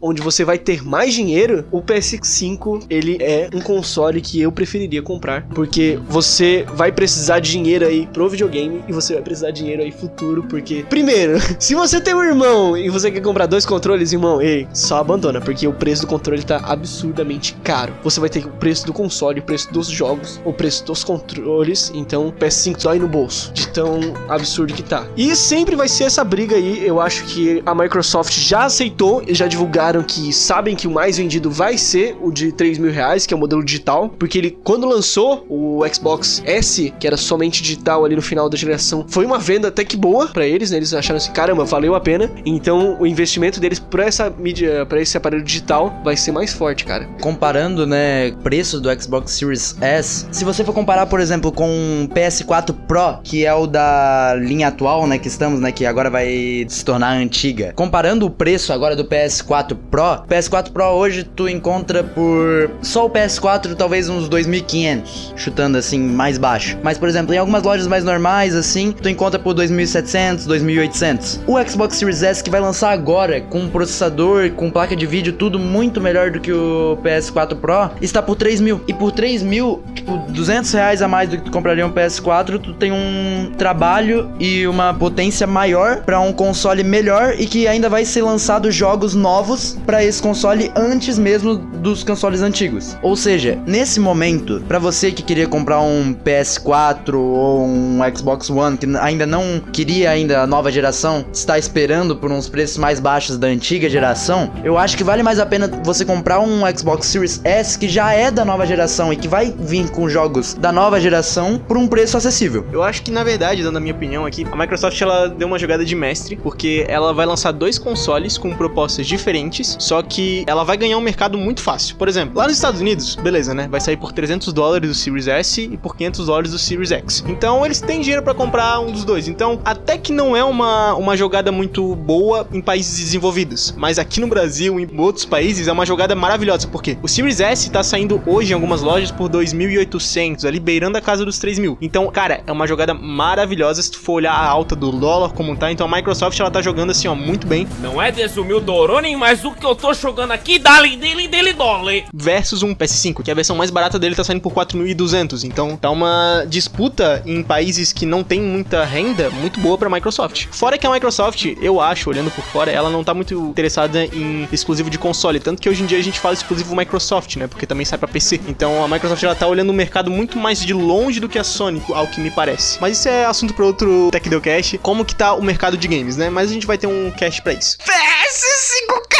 onde você vai ter mais dinheiro, o PS5 ele é um console que eu preferiria comprar, porque você vai precisar de dinheiro aí pro videogame e você vai precisar de dinheiro aí futuro, porque primeiro, se você tem um irmão e você quer comprar dois controles, irmão, ei, só abandona, porque o preço do controle tá absurdamente caro. Você vai ter o preço do console, o preço dos jogos, o preço dos controles, então o PS5 dói no bolso, de tão absurdo que tá. E sempre vai ser essa briga aí, eu acho que a Microsoft já aceitou já divulgaram que sabem que o mais vendido vai ser o de 3 mil reais, que é o modelo digital, porque ele, quando lançou o Xbox S, que era somente digital ali no final da geração, foi uma venda até que boa para eles, né? Eles acharam assim, caramba, valeu a pena. Então o investimento deles pra essa mídia, para esse aparelho digital, vai ser mais forte, cara. Comparando, né, preço do Xbox Series S, se você for comparar, por exemplo, com o PS4 Pro, que é o da linha atual, né, que estamos, né, que agora vai se tornar antiga. Comparando o preço agora do PS4 Pro, PS4 Pro hoje tu encontra por só o PS4 talvez uns 2.500, chutando assim mais baixo. Mas por exemplo, em algumas lojas mais normais assim, tu encontra por 2.700, 2.800. O Xbox Series S que vai lançar agora com processador, com placa de vídeo, tudo muito melhor do que o PS4 Pro, está por 3 mil. E por 3 mil, tipo, 200 reais a mais do que tu compraria um PS4, tu tem um trabalho e uma potência maior para um console melhor e que ainda vai ser lançado jogos novos para esse console antes mesmo dos consoles antigos. Ou seja, nesse momento, para você que queria comprar um PS4 ou um Xbox One que ainda não queria ainda a nova geração, está esperando por uns preços mais baixos da antiga geração, eu acho que vale mais a pena você comprar um Xbox Series S que já é da nova geração e que vai vir com jogos da nova geração por um preço acessível. Eu acho que na verdade, dando a minha opinião aqui, a Microsoft ela deu uma jogada de mestre, porque ela vai lançar dois consoles com propostas diferentes, só que ela vai ganhar um mercado muito fácil. Por exemplo, lá nos Estados Unidos, beleza, né? Vai sair por 300 dólares o Series S e por 500 dólares o Series X. Então eles têm dinheiro para comprar um dos dois. Então, até que não é uma, uma jogada muito boa em países desenvolvidos, mas aqui no Brasil e em outros países é uma jogada maravilhosa, porque o Series S tá saindo hoje em algumas lojas por 2.800, ali beirando a casa dos 3 mil. Então, cara, é uma jogada maravilhosa se tu for olhar a alta do dólar como tá. Então a Microsoft ela tá jogando assim, ó, muito bem. Não é desumir o Doroni, mas o que eu tô jogando aqui, dali, dele, dele, dole. Versus um PS5, que a versão mais barata dele tá saindo por 4.200. Então tá uma disputa em países que não tem muita renda muito boa pra Microsoft. Fora que a Microsoft, eu acho, olhando por fora, ela não tá muito interessada em exclusivo de console. Tanto que hoje em dia a gente fala exclusivo Microsoft, né? Porque também sai pra PC. Então a Microsoft ela tá olhando o mercado muito mais de longe do que a Sony, ao que me parece. Mas isso é assunto para outro TechDealCast, como que tá o mercado de games, né? Mas a gente vai ter um cast pra isso. PS5K!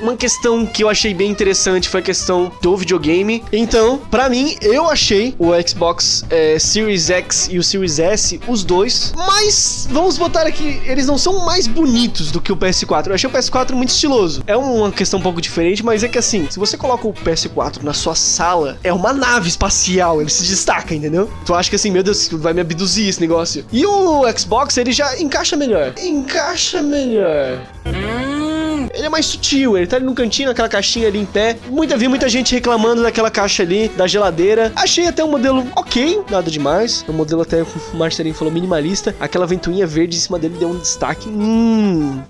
Uma questão que eu achei bem interessante foi a questão do videogame. Então, pra mim, eu achei o Xbox é, Series X e o Series S, os dois, mas vamos botar aqui, eles não são mais bonitos do que o PS4. Eu achei o PS4 muito estiloso. É uma questão um pouco diferente, mas é que assim, se você coloca o PS4 na sua sala, é uma nave espacial, ele se destaca, entendeu? Tu acha que assim, meu Deus, vai me abduzir esse negócio. E o Xbox, ele já encaixa melhor. Encaixa melhor. Ele é mais sutil, ele tá ali no cantinho, naquela caixinha ali em pé. Muita, vi muita gente reclamando daquela caixa ali, da geladeira. Achei até um modelo ok, nada demais. Um modelo até, o Marcelinho falou, minimalista. Aquela ventoinha verde em cima dele deu um destaque. Hum.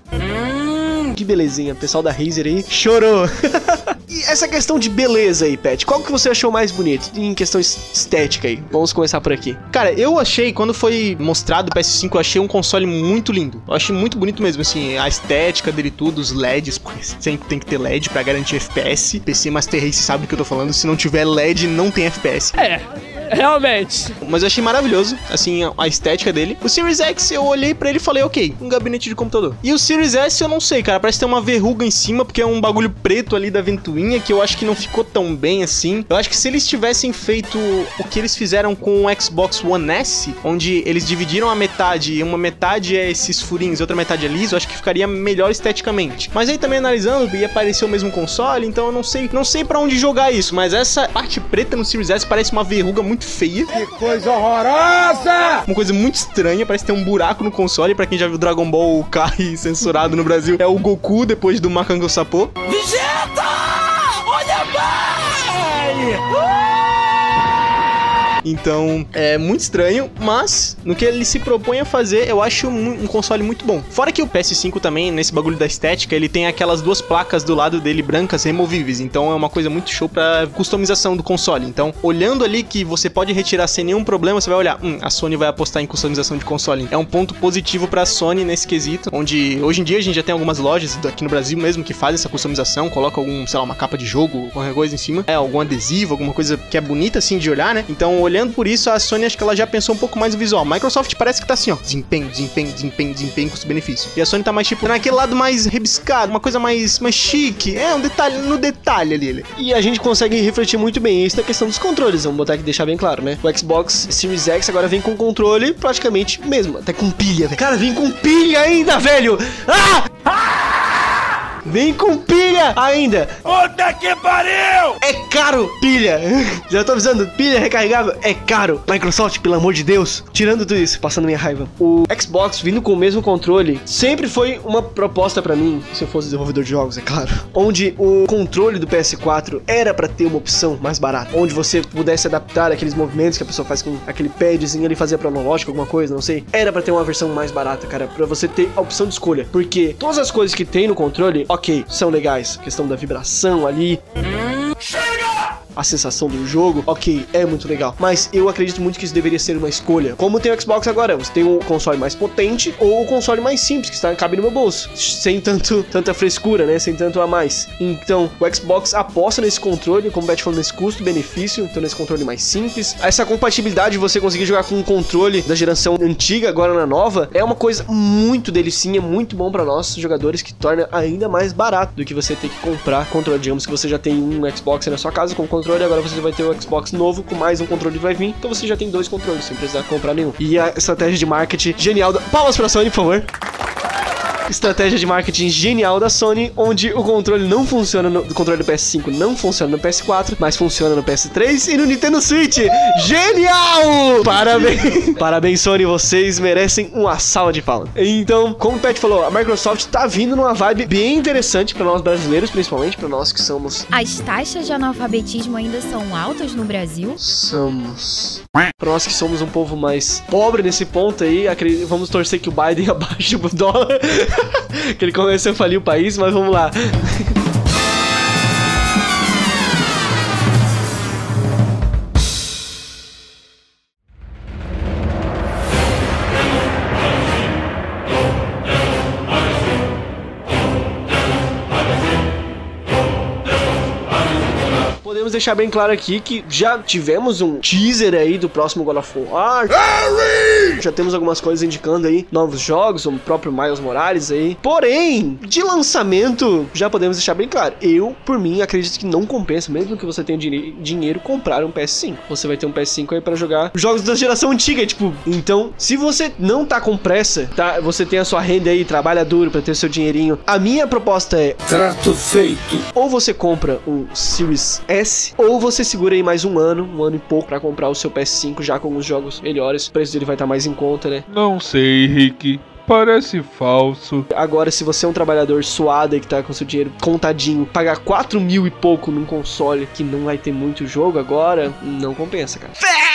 Que belezinha, o pessoal da Razer aí chorou. e essa questão de beleza aí, Pet, qual que você achou mais bonito em questão estética aí? Vamos começar por aqui. Cara, eu achei, quando foi mostrado o PS5, eu achei um console muito lindo. Eu achei muito bonito mesmo, assim, a estética dele tudo, os LEDs, porque sempre tem que ter LED pra garantir FPS. PC Master Race sabe do que eu tô falando, se não tiver LED, não tem FPS. É. Realmente. Mas eu achei maravilhoso, assim, a estética dele. O Series X, eu olhei para ele e falei, ok, um gabinete de computador. E o Series S, eu não sei, cara, parece ter uma verruga em cima, porque é um bagulho preto ali da ventoinha, que eu acho que não ficou tão bem assim. Eu acho que se eles tivessem feito o que eles fizeram com o Xbox One S, onde eles dividiram a metade, e uma metade é esses furinhos outra metade é liso, eu acho que ficaria melhor esteticamente. Mas aí também analisando, ia aparecer o mesmo console, então eu não sei, não sei para onde jogar isso, mas essa parte preta no Series S parece uma verruga muito feia. Que coisa horrorosa! Uma coisa muito estranha, parece ter um buraco no console. Pra quem já viu Dragon Ball Kai censurado no Brasil, é o Goku depois do Macango Sapô. Vegeta! Então, é muito estranho, mas no que ele se propõe a fazer, eu acho um, um console muito bom. Fora que o PS5 também, nesse bagulho da estética, ele tem aquelas duas placas do lado dele brancas removíveis. Então é uma coisa muito show pra customização do console. Então, olhando ali que você pode retirar sem nenhum problema, você vai olhar, hum, a Sony vai apostar em customização de console. É um ponto positivo pra Sony nesse quesito, onde hoje em dia a gente já tem algumas lojas aqui no Brasil mesmo que fazem essa customização, coloca algum, sei lá, uma capa de jogo, qualquer coisa em cima, é algum adesivo, alguma coisa que é bonita assim de olhar, né? Então, olhando por isso, a Sony acho que ela já pensou um pouco mais no visual. Microsoft parece que tá assim, ó, desempenho, desempenho, desempenho, desempenho, custo-benefício. E a Sony tá mais tipo naquele lado mais rebiscado, uma coisa mais mais chique, é um detalhe no detalhe ali. E a gente consegue refletir muito bem isso na questão dos controles, vamos botar aqui deixar bem claro, né? O Xbox Series X agora vem com controle praticamente mesmo, até com pilha, velho. Cara, vem com pilha ainda, velho! Ah! Vem com pilha ainda! Puta que pariu! É caro pilha! Já tô avisando, pilha recarregável é caro. Microsoft, pelo amor de Deus, tirando tudo isso, passando minha raiva. O Xbox vindo com o mesmo controle sempre foi uma proposta pra mim, se eu fosse desenvolvedor de jogos, é claro. Onde o controle do PS4 era pra ter uma opção mais barata, onde você pudesse adaptar aqueles movimentos que a pessoa faz com aquele padzinho ali, fazia pro analógico, alguma coisa, não sei. Era pra ter uma versão mais barata, cara, pra você ter a opção de escolha. Porque todas as coisas que tem no controle, ok, são legais. Questão da vibração ali. A sensação do jogo, ok, é muito legal. Mas eu acredito muito que isso deveria ser uma escolha. Como tem o Xbox agora, você tem o console mais potente ou o console mais simples, que está, cabe no meu bolso. Sem tanto, tanta frescura, né? Sem tanto a mais. Então, o Xbox aposta nesse controle, como o Beth falou, nesse custo-benefício, então nesse controle mais simples. Essa compatibilidade de você conseguir jogar com um controle da geração antiga, agora na nova, é uma coisa muito delicinha, muito bom para nós, jogadores, que torna ainda mais barato do que você ter que comprar controle. Digamos que você já tem um Xbox na sua casa com controle, agora você vai ter o Xbox novo com mais um controle vai vir, então você já tem dois controles, sem precisar comprar nenhum. E a estratégia de marketing genial da... Palmas pra Sony, por favor estratégia de marketing genial da Sony, onde o controle não funciona no o controle do PS5 não funciona no PS4, mas funciona no PS3 e no Nintendo Switch. Genial! Parabéns! Parabéns, Sony, vocês merecem uma salva de palmas. Então, como o Pat falou, a Microsoft tá vindo numa vibe bem interessante para nós brasileiros, principalmente para nós que somos As taxas de analfabetismo ainda são altas no Brasil? somos para nós que somos um povo mais pobre nesse ponto aí, vamos torcer que o Biden abaixe o dólar, que ele comece a falir o país, mas vamos lá. Deixar bem claro aqui que já tivemos um teaser aí do próximo God of War. Já temos algumas coisas indicando aí novos jogos, o próprio Miles Morales aí. Porém, de lançamento, já podemos deixar bem claro. Eu, por mim, acredito que não compensa, mesmo que você tenha dinhe- dinheiro, comprar um PS5. Você vai ter um PS5 aí pra jogar jogos da geração antiga, tipo. Então, se você não tá com pressa, tá? Você tem a sua renda aí, trabalha duro pra ter o seu dinheirinho. A minha proposta é Trato feito. ou você compra um Series S, ou você segura aí mais um ano, um ano e pouco, pra comprar o seu PS5 já com alguns jogos melhores. O preço dele vai estar mais em conta, né? Não sei, Rick. Parece falso. Agora, se você é um trabalhador suado e que tá com seu dinheiro contadinho, pagar 4 mil e pouco num console que não vai ter muito jogo agora, não compensa, cara. PS5K!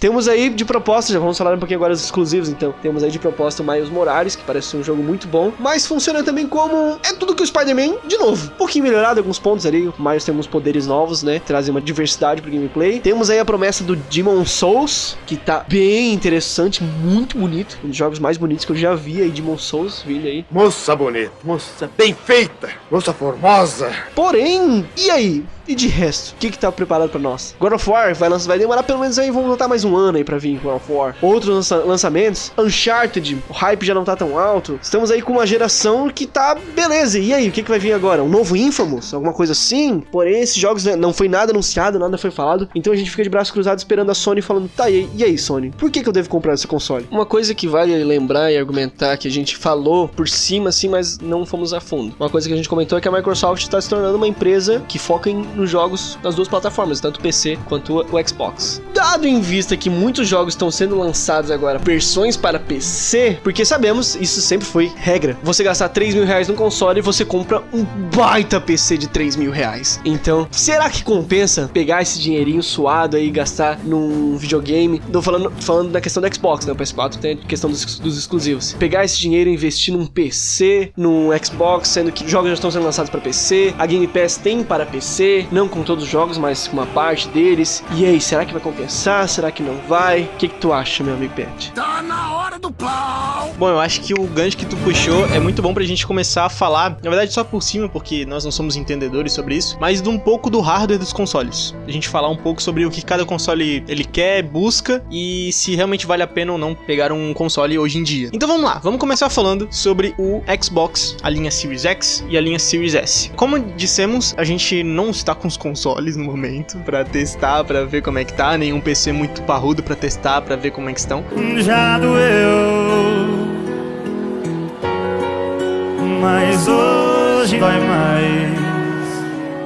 Temos aí de proposta, já vamos falar um pouquinho agora dos exclusivos, então. Temos aí de proposta o Miles Morales, que parece ser um jogo muito bom, mas funciona também como. É tudo que o Spider-Man, de novo. Um pouquinho melhorado alguns pontos ali. O Miles tem alguns poderes novos, né? Trazem uma diversidade pro gameplay. Temos aí a promessa do Demon Souls, que tá bem interessante, muito bonito. Um dos jogos mais bonitos que eu já vi aí, Demon Souls, vindo aí. Moça bonita, moça bem feita, moça formosa. Porém, e aí? E de resto, o que que tá preparado pra nós? God of War vai, lançar, vai demorar pelo menos aí, vamos voltar mais um ano aí pra vir God of War. Outros lança- lançamentos, Uncharted, o hype já não tá tão alto. Estamos aí com uma geração que tá beleza. E aí, o que que vai vir agora? Um novo Infamous? Alguma coisa assim? Porém, esses jogos né, não foi nada anunciado, nada foi falado. Então a gente fica de braços cruzados esperando a Sony falando, tá, aí, e aí Sony? Por que que eu devo comprar esse console? Uma coisa que vale lembrar e argumentar que a gente falou por cima assim, mas não fomos a fundo. Uma coisa que a gente comentou é que a Microsoft está se tornando uma empresa que foca em, nos jogos das duas plataformas, tanto PC quanto o Xbox. Dado em vista que muitos jogos estão sendo lançados agora, versões para PC, porque sabemos, isso sempre foi regra. Você gastar 3 mil reais no console e você compra um baita PC de 3 mil reais. Então, será que compensa pegar esse dinheirinho suado aí e gastar num videogame? Tô falando, falando da questão do Xbox, né? O PS4 tem a questão dos, dos exclusivos. Pegar esse dinheiro e investir num PC, num Xbox, sendo que jogos já estão sendo lançados para PC, a Game Pass tem para PC, não com todos os jogos, mas com uma parte deles. E aí, será que vai compensar? Será que não vai? O que, que tu acha, meu amigo Pet? Tá na hora do plau! Bom, eu acho que o gancho que tu puxou é muito bom pra gente começar a falar, na verdade só por cima, porque nós não somos entendedores sobre isso, mas de um pouco do hardware dos consoles. A gente falar um pouco sobre o que cada console ele quer, busca e se realmente vale a pena ou não pegar um console hoje em dia. Então vamos lá, vamos começar falando sobre o Xbox, a linha Series X e a linha Series S. Como dissemos, a gente não está com os consoles no momento para testar, para ver como é que tá, nenhum PC muito parrudo para testar, para ver como é que estão. Já doeu, mas hoje vai mais.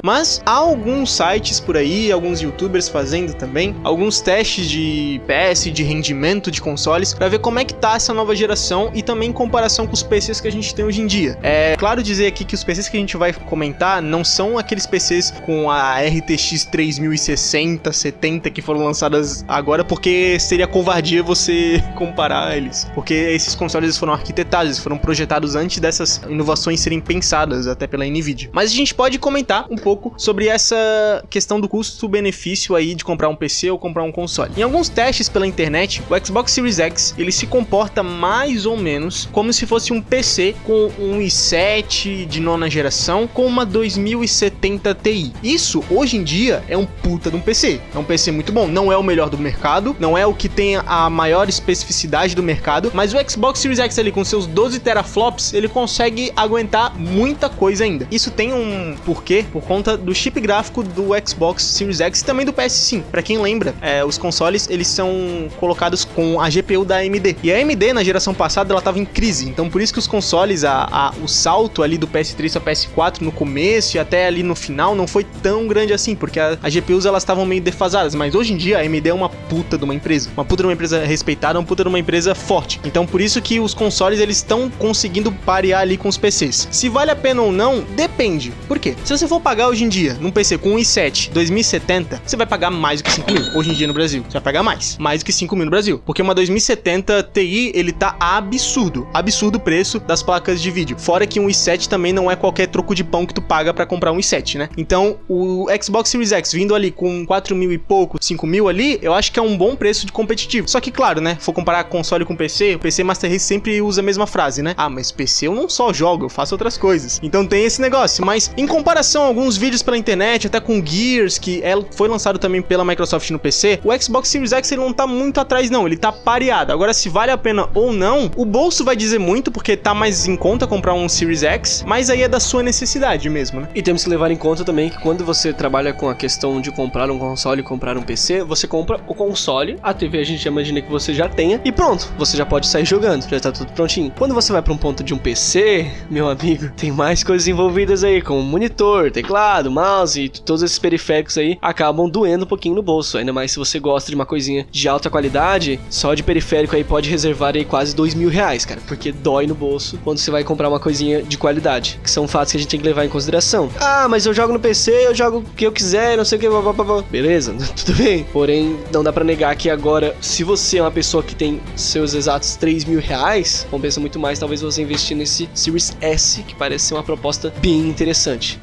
Mas há alguns sites por aí, alguns youtubers fazendo também, alguns testes de PS, de rendimento de consoles, para ver como é que tá essa nova geração e também em comparação com os PCs que a gente tem hoje em dia. É claro dizer aqui que os PCs que a gente vai comentar não são aqueles PCs com a RTX 3060, 70 que foram lançadas agora, porque seria covardia você comparar eles. Porque esses consoles foram arquitetados, foram projetados antes dessas inovações serem pensadas até pela Nvidia. Mas a gente pode comentar um pouco sobre essa questão do custo-benefício aí de comprar um PC ou comprar um console. Em alguns testes pela internet, o Xbox Series X ele se comporta mais ou menos como se fosse um PC com um i7 de nona geração com uma 2070 Ti. Isso hoje em dia é um puta de um PC. É um PC muito bom. Não é o melhor do mercado, não é o que tem a maior especificidade do mercado, mas o Xbox Series X ali com seus 12 teraflops ele consegue aguentar muita coisa ainda. Isso tem um porquê por conta do chip gráfico do Xbox Series X e também do PS5. Para quem lembra, é, os consoles eles são colocados com a GPU da AMD. E a AMD na geração passada ela estava em crise, então por isso que os consoles, a, a, o salto ali do PS3 para PS4 no começo e até ali no final não foi tão grande assim, porque as GPUs elas estavam meio defasadas. Mas hoje em dia a AMD é uma puta de uma empresa, uma puta de uma empresa respeitada, uma puta de uma empresa forte. Então por isso que os consoles eles estão conseguindo parear ali com os PCs. Se vale a pena ou não, depende. Por quê? Se você for pagar hoje em dia, num PC com um i7 2070, você vai pagar mais do que 5 mil. Hoje em dia no Brasil, você vai pagar mais. Mais do que 5 mil no Brasil. Porque uma 2070 Ti, ele tá absurdo. Absurdo o preço das placas de vídeo. Fora que um i7 também não é qualquer troco de pão que tu paga para comprar um i7, né? Então, o Xbox Series X vindo ali com 4 mil e pouco, 5 mil ali, eu acho que é um bom preço de competitivo. Só que, claro, né? For comparar console com PC, o PC Master Race sempre usa a mesma frase, né? Ah, mas PC eu não só jogo, eu faço outras coisas. Então tem esse negócio. Mas em comparação a alguns vídeos pela internet, até com Gears, que é, foi lançado também pela Microsoft no PC, o Xbox Series X ele não tá muito atrás, não. Ele tá pareado. Agora, se vale a pena ou não, o bolso vai dizer muito, porque tá mais em conta comprar um Series X, mas aí é da sua necessidade mesmo, né? E temos que levar em conta também que quando você trabalha com a questão de comprar um console e comprar um PC, você compra o console, a TV a gente imagina que você já tenha, e pronto, você já pode sair jogando, já tá tudo prontinho. Quando você vai para um ponto de um PC, meu amigo, tem mais coisas envolvidas aí, como monitor, teclado, mouse e todos esses periféricos aí acabam doendo um pouquinho no bolso. Ainda mais se você gosta de uma coisinha de alta qualidade, só de periférico aí pode reservar aí quase dois mil reais, cara, porque dói no bolso quando você vai comprar uma coisinha de qualidade, que são fatos que a gente tem que levar em consideração. Ah, mas eu jogo no PC, eu jogo o que eu quiser, não sei o que, blá, blá, blá. beleza, tudo bem. Porém, não dá para negar que agora, se você é uma pessoa que tem seus exatos 3 mil reais, compensa muito mais talvez você investir nesse Series S, que parece ser uma proposta bem interessante.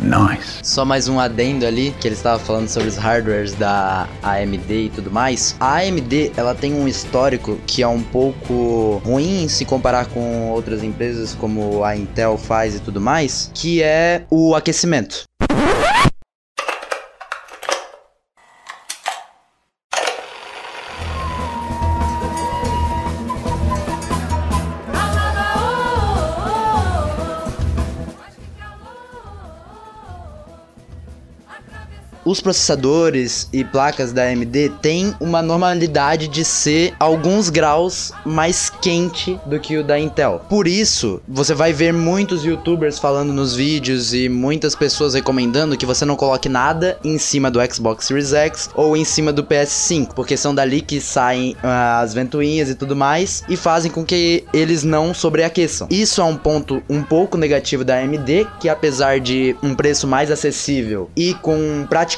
Nice. Só mais um adendo ali, que ele estava falando sobre os hardwares da AMD e tudo mais. A AMD, ela tem um histórico que é um pouco ruim se comparar com outras empresas como a Intel faz e tudo mais, que é o aquecimento. Os processadores e placas da AMD têm uma normalidade de ser alguns graus mais quente do que o da Intel. Por isso, você vai ver muitos youtubers falando nos vídeos e muitas pessoas recomendando que você não coloque nada em cima do Xbox Series X ou em cima do PS5, porque são dali que saem ah, as ventoinhas e tudo mais e fazem com que eles não sobreaqueçam. Isso é um ponto um pouco negativo da AMD, que apesar de um preço mais acessível e com praticamente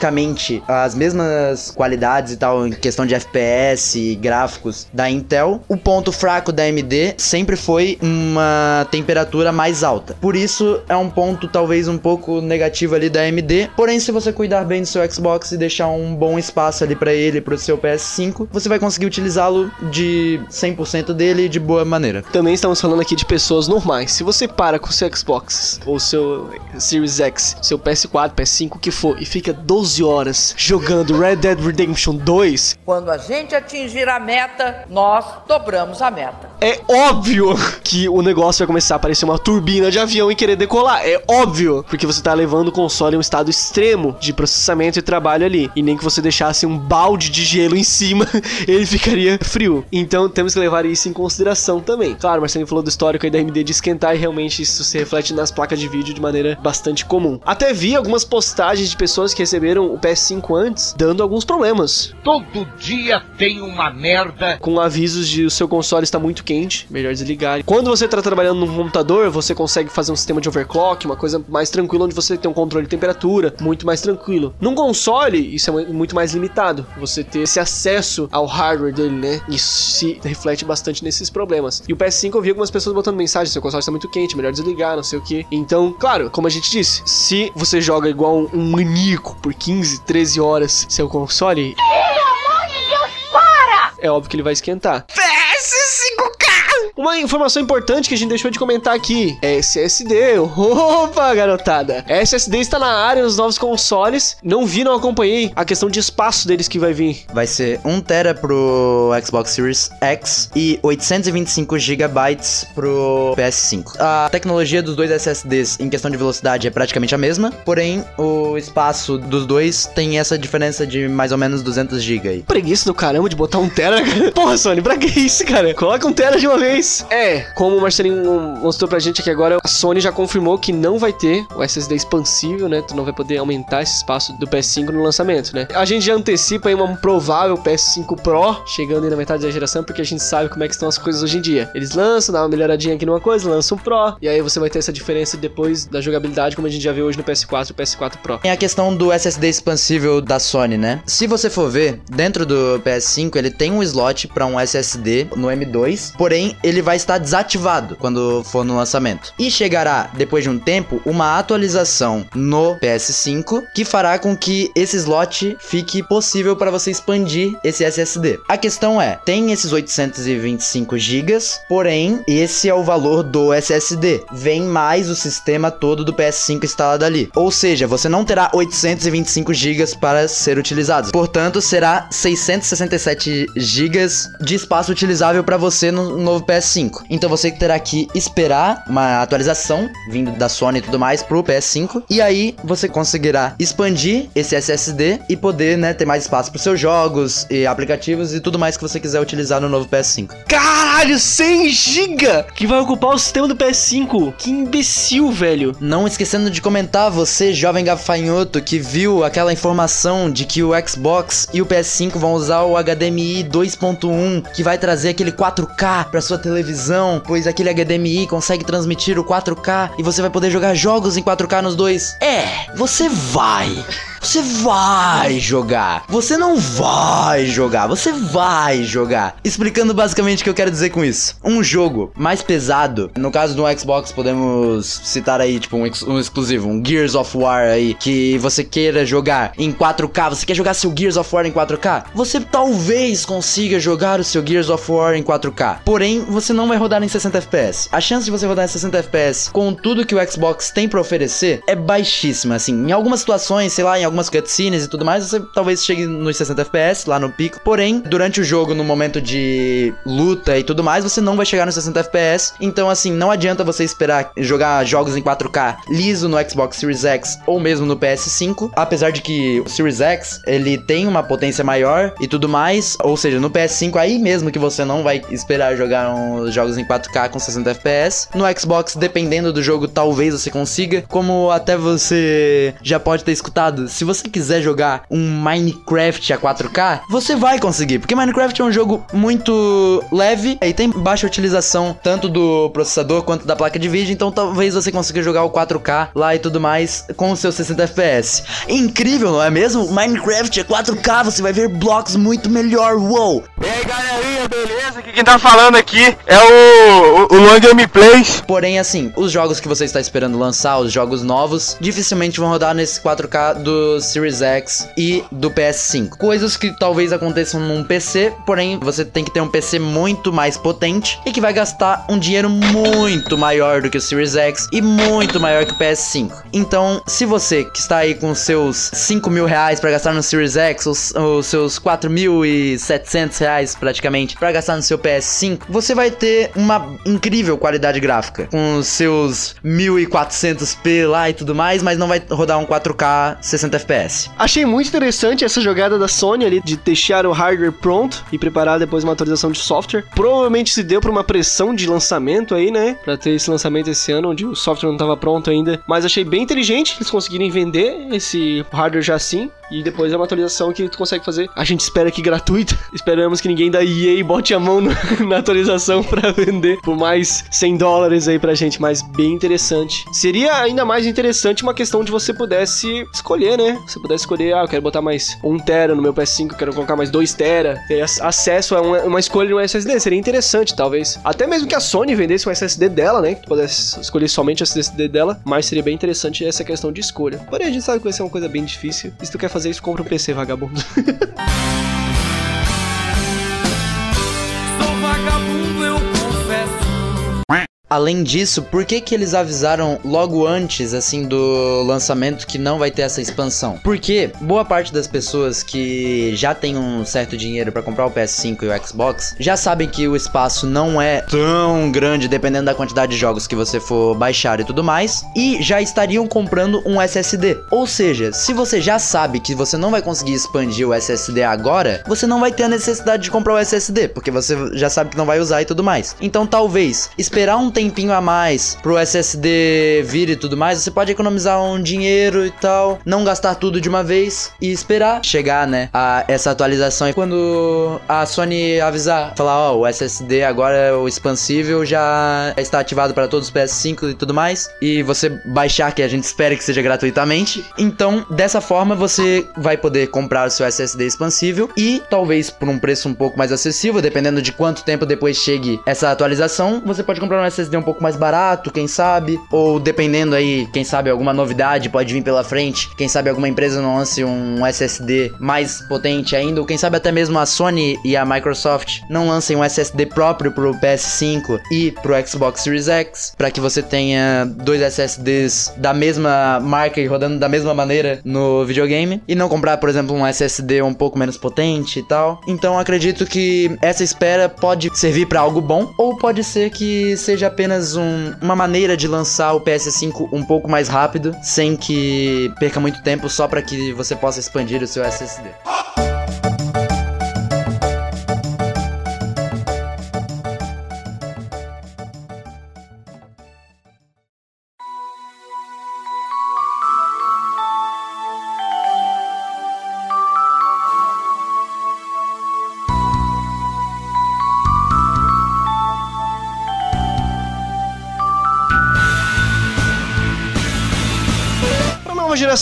as mesmas qualidades e tal em questão de FPS e gráficos da Intel, o ponto fraco da AMD sempre foi uma temperatura mais alta. Por isso é um ponto talvez um pouco negativo ali da AMD, porém se você cuidar bem do seu Xbox e deixar um bom espaço ali para ele pro seu PS5, você vai conseguir utilizá-lo de 100% dele de boa maneira. Também estamos falando aqui de pessoas normais. Se você para com o seu Xbox ou seu Series X, seu PS4, PS5, o que for, e fica 12 horas jogando Red Dead Redemption 2, Quando a gente atingir a meta, nós dobramos a meta. é óbvio que o negócio vai começar a parecer uma turbina de avião e querer decolar. É óbvio, porque você tá levando o console a um estado extremo de processamento e trabalho ali. E nem que você deixasse um balde de gelo em cima, ele ficaria frio. Então temos que levar isso em consideração também. Claro, Marcelinho falou do histórico aí da AMD de esquentar e realmente isso se reflete nas placas de vídeo de maneira bastante comum. Até vi algumas postagens de pessoas que receberam o PS5 antes, dando alguns problemas. Todo dia tem uma merda. Com avisos de o seu console está muito quente, melhor desligar. Quando você está trabalhando num computador, você consegue fazer um sistema de overclock, uma coisa mais tranquila, onde você tem um controle de temperatura, muito mais tranquilo. Num console, isso é muito mais limitado. Você ter esse acesso ao hardware dele, né? Isso se reflete bastante nesses problemas. E o PS5 eu vi algumas pessoas botando mensagem: seu console está muito quente, melhor desligar, não sei o que. Então, claro, como a gente disse, se você joga igual um, maníaco por 15, 13 horas seu console, Pelo amor de Deus, para! é óbvio que ele vai esquentar. PS5K! Uma informação importante que a gente deixou de comentar aqui é SSD. Opa, garotada! SSD está na área dos novos consoles. Não vi, não acompanhei a questão de espaço deles que vai vir. Vai ser 1 tera pro Xbox Series X e 825 GB pro PS5. A tecnologia dos dois SSDs em questão de velocidade é praticamente a mesma, porém o espaço dos dois tem essa diferença de mais ou menos 200 GB. Preguiça do caramba de botar um tera. Porra, Sony, pra que isso, cara? Coloca um tera de uma vez. É, como o Marcelinho mostrou pra gente aqui agora, a Sony já confirmou que não vai ter o SSD expansível, né? Tu não vai poder aumentar esse espaço do PS5 no lançamento, né? A gente já antecipa aí um provável PS5 Pro chegando aí na metade da geração, porque a gente sabe como é que estão as coisas hoje em dia. Eles lançam, dá uma melhoradinha aqui numa coisa, lançam um Pro, e aí você vai ter essa diferença depois da jogabilidade, como a gente já vê hoje no PS4 e PS4 Pro. Tem a questão do SSD expansível da Sony, né? Se você for ver, dentro do PS5 ele tem um slot para um SSD no M2, porém ele vai estar desativado quando for no lançamento. E chegará, depois de um tempo, uma atualização no PS5 que fará com que esse slot fique possível para você expandir esse SSD. A questão é, tem esses 825 GB, porém esse é o valor do SSD. Vem mais o sistema todo do PS5 instalado ali. Ou seja, você não terá 825 GB para ser utilizados. Portanto, será 667 GB de espaço utilizável para você no novo PS5. Então você terá que esperar uma atualização vindo da Sony e tudo mais pro PS5 e aí você conseguirá expandir esse SSD e poder, né, ter mais espaço para seus jogos e aplicativos e tudo mais que você quiser utilizar no novo PS5. Caralho, 100 GB que vai ocupar o sistema do PS5. Que imbecil, velho. Não esquecendo de comentar, você jovem gafanhoto que viu aquela informação de que o Xbox e o PS5 vão usar o HDMI 2.1, que vai trazer aquele 4K para sua televisão, pois aquele HDMI consegue transmitir o 4K e você vai poder jogar jogos em 4K nos dois. É, você vai. Você vai jogar. Você não vai jogar. Você vai jogar. Explicando basicamente o que eu quero dizer com isso. Um jogo mais pesado, no caso do Xbox, podemos citar aí, tipo, um, ex um exclusivo, um Gears of War aí, que você queira jogar em 4K. Você quer jogar seu Gears of War em 4K? Você talvez consiga jogar o seu Gears of War em 4K. Porém, você não vai rodar em 60 FPS. A chance de você rodar em 60 FPS com tudo que o Xbox tem para oferecer é baixíssima, assim. Em algumas situações, sei lá, em algumas cutscenes e tudo mais, você talvez chegue nos 60 FPS, lá no pico. Porém, durante o jogo, no momento de luta e tudo mais, você não vai chegar nos 60 FPS. Então, assim, não adianta você esperar jogar jogos em 4K liso no Xbox Series X ou mesmo no PS5. Apesar de que o Series X, ele tem uma potência maior e tudo mais. Ou seja, no PS5, aí mesmo que você não vai esperar jogar jogos em 4K com 60 FPS. No Xbox, dependendo do jogo, talvez você consiga. Como até você já pode ter escutado, se você quiser jogar um Minecraft a 4K, você vai conseguir, porque Minecraft é um jogo muito leve e tem baixa utilização tanto do processador quanto da placa de vídeo, então talvez você consiga jogar o 4K lá e tudo mais com os seus 60 FPS. Incrível, não é mesmo? Minecraft é 4K, você vai ver blocos muito melhor, uou! E aí galerinha, beleza? Aqui quem tá falando aqui é o, o, o Long Gameplays. Porém, assim, os jogos que você está esperando lançar, os jogos novos, dificilmente vão rodar nesse 4K do Series X e do PS5. Coisas que talvez aconteçam num PC, porém você tem que ter um PC muito mais potente e que vai gastar um dinheiro muito maior do que o Series X e muito maior que o PS5. Então, se você que está aí com seus 5 mil reais para gastar no Series X, os, os seus 4.700 reais praticamente para gastar no seu PS5, você vai ter uma incrível qualidade gráfica com os seus 1400p lá e tudo mais, mas não vai rodar um 4K 60 FPS. Achei muito interessante essa jogada da Sony ali de deixar o hardware pronto e preparar depois uma atualização de software. Provavelmente se deu por uma pressão de lançamento aí, né? Pra ter esse lançamento esse ano, onde o software não estava pronto ainda. Mas achei bem inteligente eles conseguirem vender esse hardware já assim. E depois é uma atualização que tu consegue fazer. A gente espera que gratuita. Esperamos que ninguém da EA bote a mão no, na atualização para vender por mais 100 dólares aí pra gente. Mas bem interessante. Seria ainda mais interessante uma questão de você pudesse escolher, né? Você pudesse escolher, ah, eu quero botar mais 1 tera no meu PS5, eu quero colocar mais 2 tera. Ter acesso a uma, uma escolha no SSD. Seria interessante, talvez. Até mesmo que a Sony vendesse o SSD dela, né? Que tu pudesse escolher somente o SSD dela. Mas seria bem interessante essa questão de escolha. Porém, a gente sabe que vai ser uma coisa bem difícil. E se tu quer fazer isso, compra um PC, vagabundo. Além disso, por que que eles avisaram logo antes, assim, do lançamento que não vai ter essa expansão? Porque boa parte das pessoas que já tem um certo dinheiro para comprar o PS5 e o Xbox já sabem que o espaço não é tão grande, dependendo da quantidade de jogos que você for baixar e tudo mais, e já estariam comprando um SSD. Ou seja, se você já sabe que você não vai conseguir expandir o SSD agora, você não vai ter a necessidade de comprar o SSD, porque você já sabe que não vai usar e tudo mais. Então, talvez esperar um tempinho a mais pro SSD vir e tudo mais, você pode economizar um dinheiro e tal, não gastar tudo de uma vez e esperar chegar, né, a essa atualização. E quando a Sony avisar, falar, ó, oh, o SSD agora, o expansível já está ativado para todos os PS5 e tudo mais, e você baixar, que a gente espera que seja gratuitamente. Então, dessa forma, você vai poder comprar o seu SSD expansível e talvez por um preço um pouco mais acessível, dependendo de quanto tempo depois chegue essa atualização, você pode comprar um SSD um pouco mais barato, quem sabe, ou dependendo aí, quem sabe alguma novidade pode vir pela frente, quem sabe alguma empresa não lance um SSD mais potente ainda, ou quem sabe até mesmo a Sony e a Microsoft não lancem um SSD próprio pro PS5 e pro Xbox Series X, para que você tenha dois SSDs da mesma marca e rodando da mesma maneira no videogame. E não comprar, por exemplo, um SSD um pouco menos potente e tal. Então acredito que essa espera pode servir para algo bom ou pode ser que seja apenas um, uma maneira de lançar o PS5 um pouco mais rápido, sem que perca muito tempo, só para que você possa expandir o seu SSD.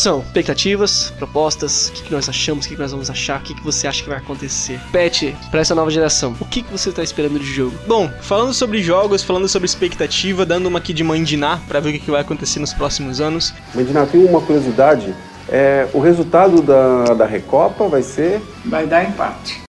Geração, expectativas, propostas, o que, que nós achamos, o que, que nós vamos achar, o que, que você acha que vai acontecer. Pet, pra essa nova geração, o que, que você tá esperando de jogo? Bom, falando sobre jogos, falando sobre expectativa, dando uma aqui de mandinar pra ver o que, que vai acontecer nos próximos anos. Mandinar, tem uma curiosidade. É, o resultado da, da Recopa vai ser. Vai dar empate.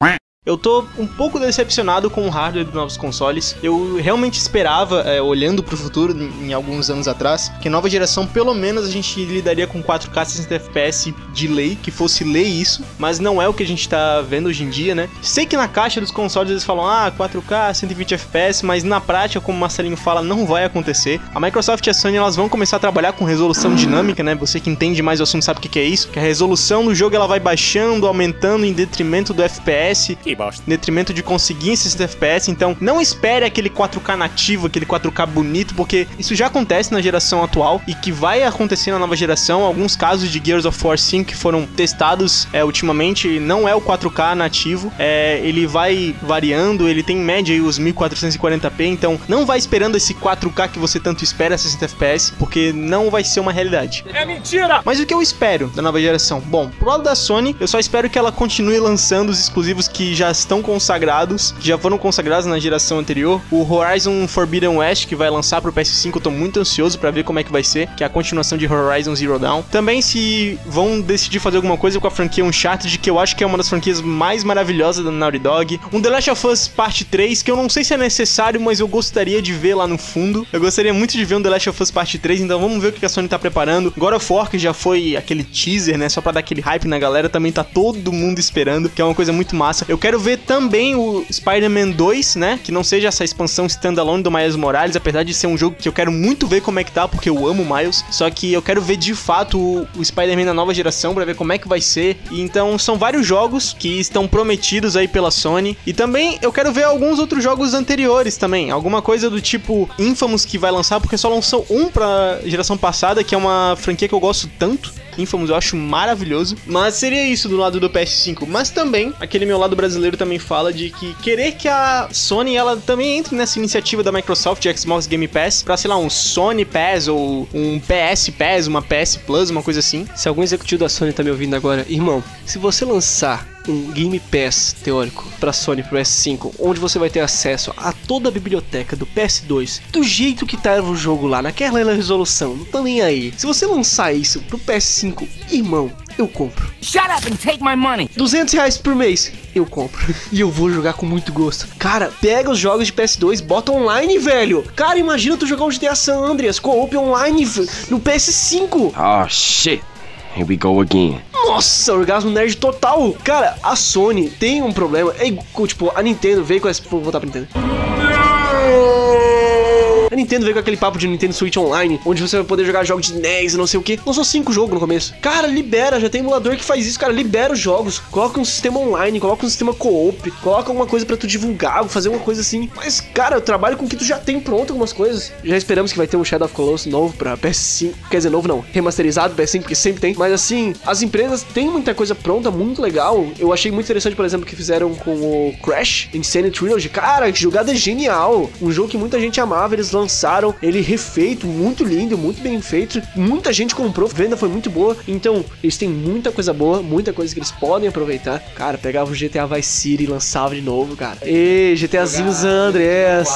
Eu tô um pouco decepcionado com o hardware dos novos consoles. Eu realmente esperava, é, olhando pro futuro, em, alguns anos atrás, que nova geração, pelo menos, a gente lidaria com 4K 60 FPS de lei, que fosse lei isso, mas não é o que a gente tá vendo hoje em dia, né? Sei que na caixa dos consoles eles falam, ah, 4K 120 FPS, mas na prática, como o Marcelinho fala, não vai acontecer. A Microsoft e a Sony elas vão começar a trabalhar com resolução dinâmica, né? Você que entende mais o assunto sabe o que, é isso. Que a resolução do jogo ela vai baixando, aumentando em detrimento do FPS, Que bosta. em detrimento de conseguir esses 60 FPS. Então, não espere aquele 4K nativo, aquele 4K bonito, porque isso já acontece na geração atual e que vai acontecer na nova geração. Alguns casos de Gears of War 5 que foram testados é, ultimamente não é o 4K nativo, é, ele vai variando, ele tem em média aí os 1440p, então não vai esperando esse 4K que você tanto espera 60 FPS, porque não vai ser uma realidade. É mentira! Mas o que eu espero da nova geração? Bom, pro lado da Sony, eu só espero que ela continue lançando os exclusivos que já estão consagrados, já foram consagrados na geração anterior. O Horizon Forbidden West, que vai lançar pro PS5, eu tô muito ansioso pra ver como é que vai ser, que é a continuação de Horizon Zero Dawn. Também se vão decidir fazer alguma coisa com a franquia Uncharted, que eu acho que é uma das franquias mais maravilhosas da Naughty Dog. Um The Last of Us Parte 3, que eu não sei se é necessário, mas eu gostaria de ver lá no fundo. Eu gostaria muito de ver um The Last of Us Parte 3, então vamos ver o que a Sony tá preparando. God of War, que já foi aquele teaser, né, só pra dar aquele hype na galera, também tá todo mundo esperando, que é uma coisa muito massa. Eu quero ver também o Spider-Man 2, né, que não seja essa expansão standalone do Miles Morales, apesar de ser um jogo que eu quero muito ver como é que tá, porque eu amo Miles, só que eu quero ver de fato o, o Spider-Man na nova geração pra ver como é que vai ser. Então são vários jogos que estão prometidos aí pela Sony. E também eu quero ver alguns outros jogos anteriores também, alguma coisa do tipo Infamous que vai lançar, porque só lançou um pra geração passada, que é uma franquia que eu gosto tanto. Infamous eu acho maravilhoso. Mas seria isso do lado do PS5. Mas também, aquele meu lado brasileiro também fala de que querer que a Sony ela também entre nessa iniciativa da Microsoft de Xbox Game Pass pra, sei lá, um Sony Pass ou um PS Pass, uma PS Plus, uma coisa assim. Se algum executivo da Sony tá me ouvindo agora, irmão, se você lançar um Game Pass teórico para Sony pro PS5, onde você vai ter acesso a toda a biblioteca do PS2, do jeito que tava o jogo lá, naquela resolução, não tô nem aí. Se você lançar isso pro PS5, irmão, eu compro. Shut up and take my money. 200 reais por mês, eu compro. E eu vou jogar com muito gosto. Cara, pega os jogos de PS2, bota online, velho. Cara, imagina tu jogar um GTA San Andreas co-op online no PS5. Oh shit. Here we go again. Nossa, orgasmo nerd total. Cara, a Sony tem um problema. É tipo, a Nintendo veio com essa. Vou voltar pra Nintendo. A Nintendo veio com aquele papo de Nintendo Switch Online, onde você vai poder jogar jogos de NES e não sei o que. Lançou cinco jogos no começo. Cara, libera, já tem emulador que faz isso, cara. Libera os jogos, coloca um sistema online, coloca um sistema co-op, coloca alguma coisa pra tu divulgar, fazer uma coisa assim. Mas, cara, eu trabalho com o que tu já tem pronto algumas coisas. Já esperamos que vai ter um Shadow of Colossus novo pra PS5. Quer dizer, novo não, remasterizado PS5, porque sempre tem. Mas assim, as empresas têm muita coisa pronta, muito legal. Eu achei muito interessante, por exemplo, que fizeram com o Crash Insane Trilogy. Cara, que jogada genial. Um jogo que muita gente amava, eles lançaram ele refeito, muito lindo, muito bem feito. Muita gente comprou, venda foi muito boa. Então, eles têm muita coisa boa, muita coisa que eles podem aproveitar. Cara, pegava o GTA Vice City e lançava de novo, cara. E GTAzinho San Andreas,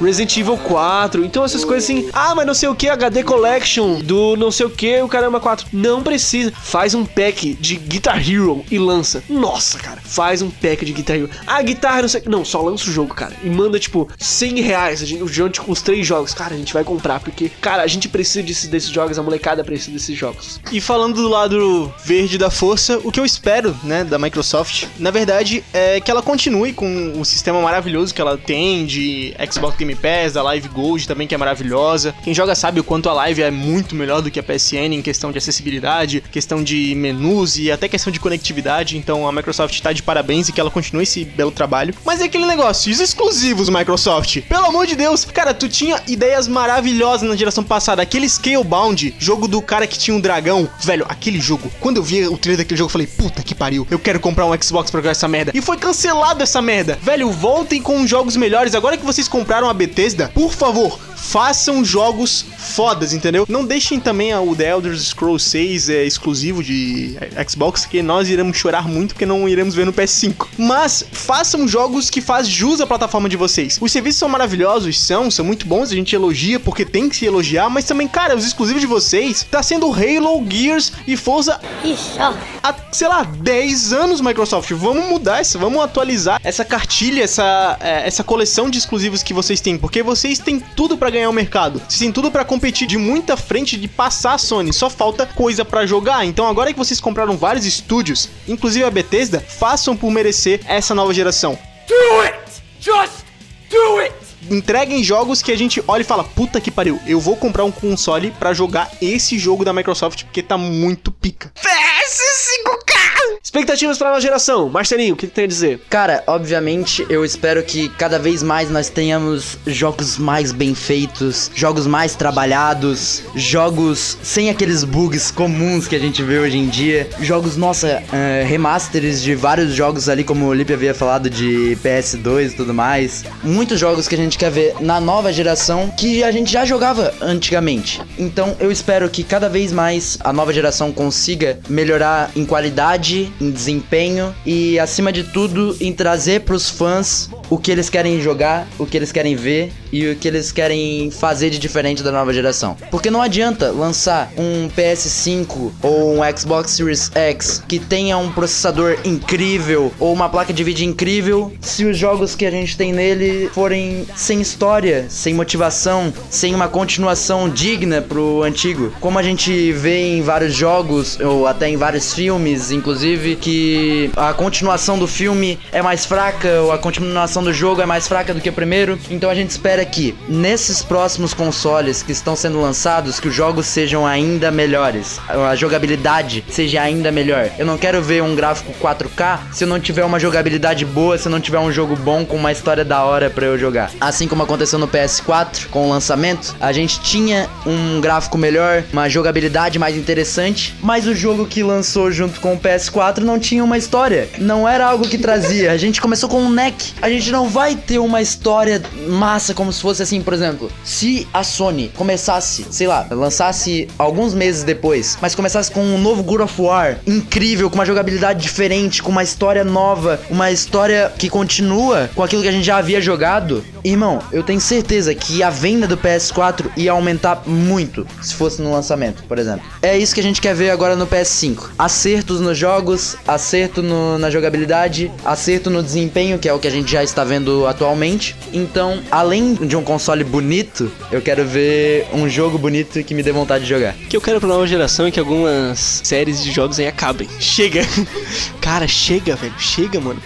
Resident Evil 4. Então, essas coisas assim, ah, mas não sei o que, HD Collection do não sei o que, o caramba 4. Não precisa. Faz um pack de Guitar Hero e lança. Nossa, cara, faz um pack de Guitar Hero. Ah, guitarra, não sei. Não, só lança o jogo, cara. E manda, tipo, 100 reais. A gente, o Jonte com os jogos. Cara, a gente vai comprar, porque, cara, a gente precisa desses, desses jogos, a molecada precisa desses jogos. E falando do lado verde da força, o que eu espero, né, da Microsoft, na verdade, é que ela continue com o sistema maravilhoso que ela tem de Xbox Game Pass, da Live Gold também, que é maravilhosa. Quem joga sabe o quanto a Live é muito melhor do que a PSN em questão de acessibilidade, questão de menus e até questão de conectividade. Então a Microsoft tá de parabéns e que ela continue esse belo trabalho. Mas é aquele negócio, os exclusivos, Microsoft? Pelo amor de Deus, cara, tu tinha ideias maravilhosas na geração passada. Aquele Scalebound, jogo do cara que tinha um dragão. Velho, aquele jogo, quando eu vi o trailer daquele jogo, eu falei, puta que pariu, eu quero comprar um Xbox pra jogar essa merda. E foi cancelado essa merda. Velho, voltem com jogos melhores. Agora que vocês compraram a Bethesda, por favor, façam jogos fodas, entendeu? Não deixem também a- o The Elder Scrolls 6 é, exclusivo de Xbox, que nós iremos chorar muito porque não iremos ver no PS5. Mas façam jogos que faz jus à plataforma de vocês. Os serviços são maravilhosos, são, são muito bons, a gente elogia porque tem que se elogiar, mas também, cara, os exclusivos de vocês tá sendo Halo, Gears e Forza há, sei lá, 10 anos, Microsoft. Vamos mudar isso, vamos atualizar essa cartilha, essa, é, essa coleção de exclusivos que vocês têm, porque vocês têm tudo pra ganhar o mercado. Vocês têm tudo pra competir de muita frente de passar a Sony, só falta coisa pra jogar. Então agora que vocês compraram vários estúdios, inclusive a Bethesda, façam por merecer essa nova geração. Do it! Just do it! Entreguem jogos que a gente olha e fala: puta que pariu, eu vou comprar um console pra jogar esse jogo da Microsoft porque tá muito pica. PS5K! Expectativas pra nova geração. Marcelinho, o que, que tem a dizer? Cara, obviamente eu espero que cada vez mais nós tenhamos jogos mais bem feitos, jogos mais trabalhados, jogos sem aqueles bugs comuns que a gente vê hoje em dia, jogos, nossa, eh, remasters de vários jogos ali, como o Lipe havia falado de PS2 e tudo mais. Muitos jogos que a gente quer ver na nova geração que a gente já jogava antigamente. Então eu espero que cada vez mais a nova geração consiga melhorar em qualidade, em desempenho e acima de tudo em trazer pros fãs o que eles querem jogar, o que eles querem ver e o que eles querem fazer de diferente da nova geração. Porque não adianta lançar um PS5 ou um Xbox Series X que tenha um processador incrível ou uma placa de vídeo incrível se os jogos que a gente tem nele forem sem história, sem motivação, sem uma continuação digna pro antigo. Como a gente vê em vários jogos ou até em vários filmes, inclusive, que a continuação do filme é mais fraca ou a continuação do jogo é mais fraca do que o primeiro. Então a gente espera que nesses próximos consoles que estão sendo lançados, que os jogos sejam ainda melhores, a jogabilidade seja ainda melhor. Eu não quero ver um gráfico 4K se eu não tiver uma jogabilidade boa, se eu não tiver um jogo bom com uma história da hora pra eu jogar. Assim como aconteceu no PS4 com o lançamento, a gente tinha um gráfico melhor, uma jogabilidade mais interessante, mas o jogo que lançou junto com o PS4 não tinha uma história. Não era algo que trazia. A gente começou com um neck. A gente não vai ter uma história massa como se fosse assim, por exemplo, se a Sony começasse, sei lá, lançasse alguns meses depois, mas começasse com um novo God of War incrível, com uma jogabilidade diferente, com uma história nova, uma história que continua com aquilo que a gente já havia jogado, irmão, eu tenho certeza que a venda do PS4 ia aumentar muito se fosse no lançamento, por exemplo. É isso que a gente quer ver agora no PS5. Acertos nos jogos, acerto no- na jogabilidade, acerto no desempenho, que é o que a gente já está vendo atualmente. Então, além de um console bonito, eu quero ver um jogo bonito que me dê vontade de jogar. O que eu quero pra nova geração é que algumas séries de jogos aí acabem. Chega! Cara, chega, velho. Chega, mano.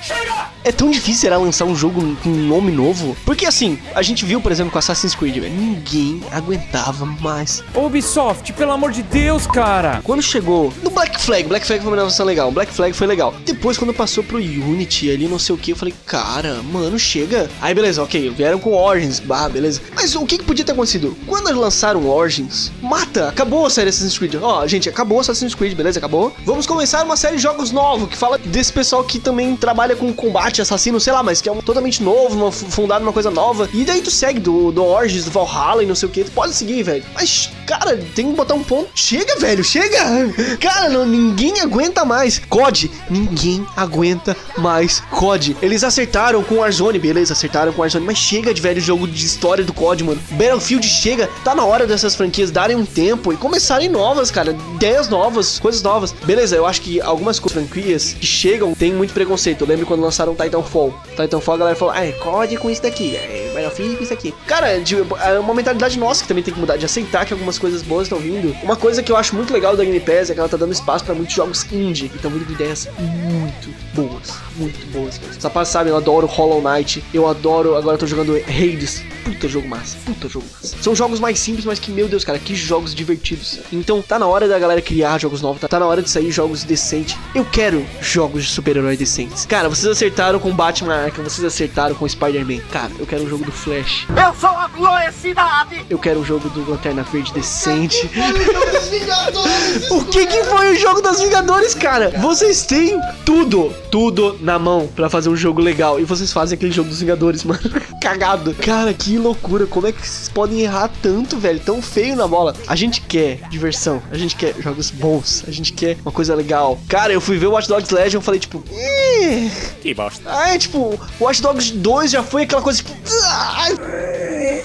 É tão difícil será lançar um jogo com um nome novo. Porque assim, a gente viu, por exemplo, com Assassin's Creed, velho. Ninguém aguentava mais. Ubisoft, pelo amor de Deus, cara. Quando chegou no Black Flag, Black Flag foi uma inovação legal. Black Flag foi legal. Depois, quando passou pro Unity ali, não sei o que, eu falei, cara, mano, chega. Aí, beleza, ok, vieram com Origins, bah, beleza. Mas o que, que podia ter acontecido? Quando eles lançaram Origins, mata, acabou a série Assassin's Creed. Ó, gente, acabou Assassin's Creed, beleza? Acabou. Vamos começar uma série de jogos novos que fala desse pessoal que também trabalha com combate assassino, sei lá, mas que é um totalmente novo, uma, fundado numa coisa nova. E daí tu segue do, do Origins, do Valhalla e não sei o que. Tu pode seguir, velho. Mas, cara, tem que botar um ponto. Chega, velho, chega! Cara, não, ninguém aguenta mais. COD, ninguém aguenta mais COD. Eles acertaram com Warzone, beleza, acertaram com Warzone, mas chega de velho jogo de história do COD, mano. Battlefield chega, tá na hora dessas franquias darem um tempo e começarem novas, cara. Ideias novas, coisas novas. Beleza, eu acho que algumas franquias que chegam têm muito preconceito. Eu lembro quando lançaram Titanfall. Titanfall a galera falou, ah, é COD com isso daqui, é Battlefield com isso aqui. Cara, de- é uma mentalidade nossa que também tem que mudar, de aceitar que algumas coisas boas estão vindo. Uma coisa que eu acho muito legal da Game Pass é que ela tá dando espaço pra muitos jogos indie, vindo com ideias muito boas, muito boas. Os rapazes sabem, eu adoro Hollow Knight, eu adoro, agora eu tô jogando Hades. Puta jogo massa, puta jogo massa. São jogos mais simples, mas que, meu Deus, cara, que jogos divertidos. Então, tá na hora da galera criar jogos novos, tá, tá na hora de sair jogos decentes. Eu quero jogos de super-herói decentes. Cara, vocês acertaram com Batman Arkham, vocês acertaram com Spider-Man. Cara, eu quero um jogo do Flash. Eu sou a gloriosidade! Eu quero um jogo do Lanterna Verde decente. o que que foi o jogo das Vingadores, cara? Vocês têm tudo, tudo na mão pra fazer um jogo legal. E vocês fazem aquele jogo dos Vingadores, mano. Cagado. Cara, que loucura. Como é que vocês podem errar tanto, velho? Tão feio na bola. A gente quer diversão. A gente quer jogos bons. A gente quer uma coisa legal. Cara, eu fui ver o Watch Dogs Legion e falei, tipo... "Ih". Que bosta. Ah, é tipo, o Watch Dogs 2 já foi aquela coisa, tipo... "Ah". I...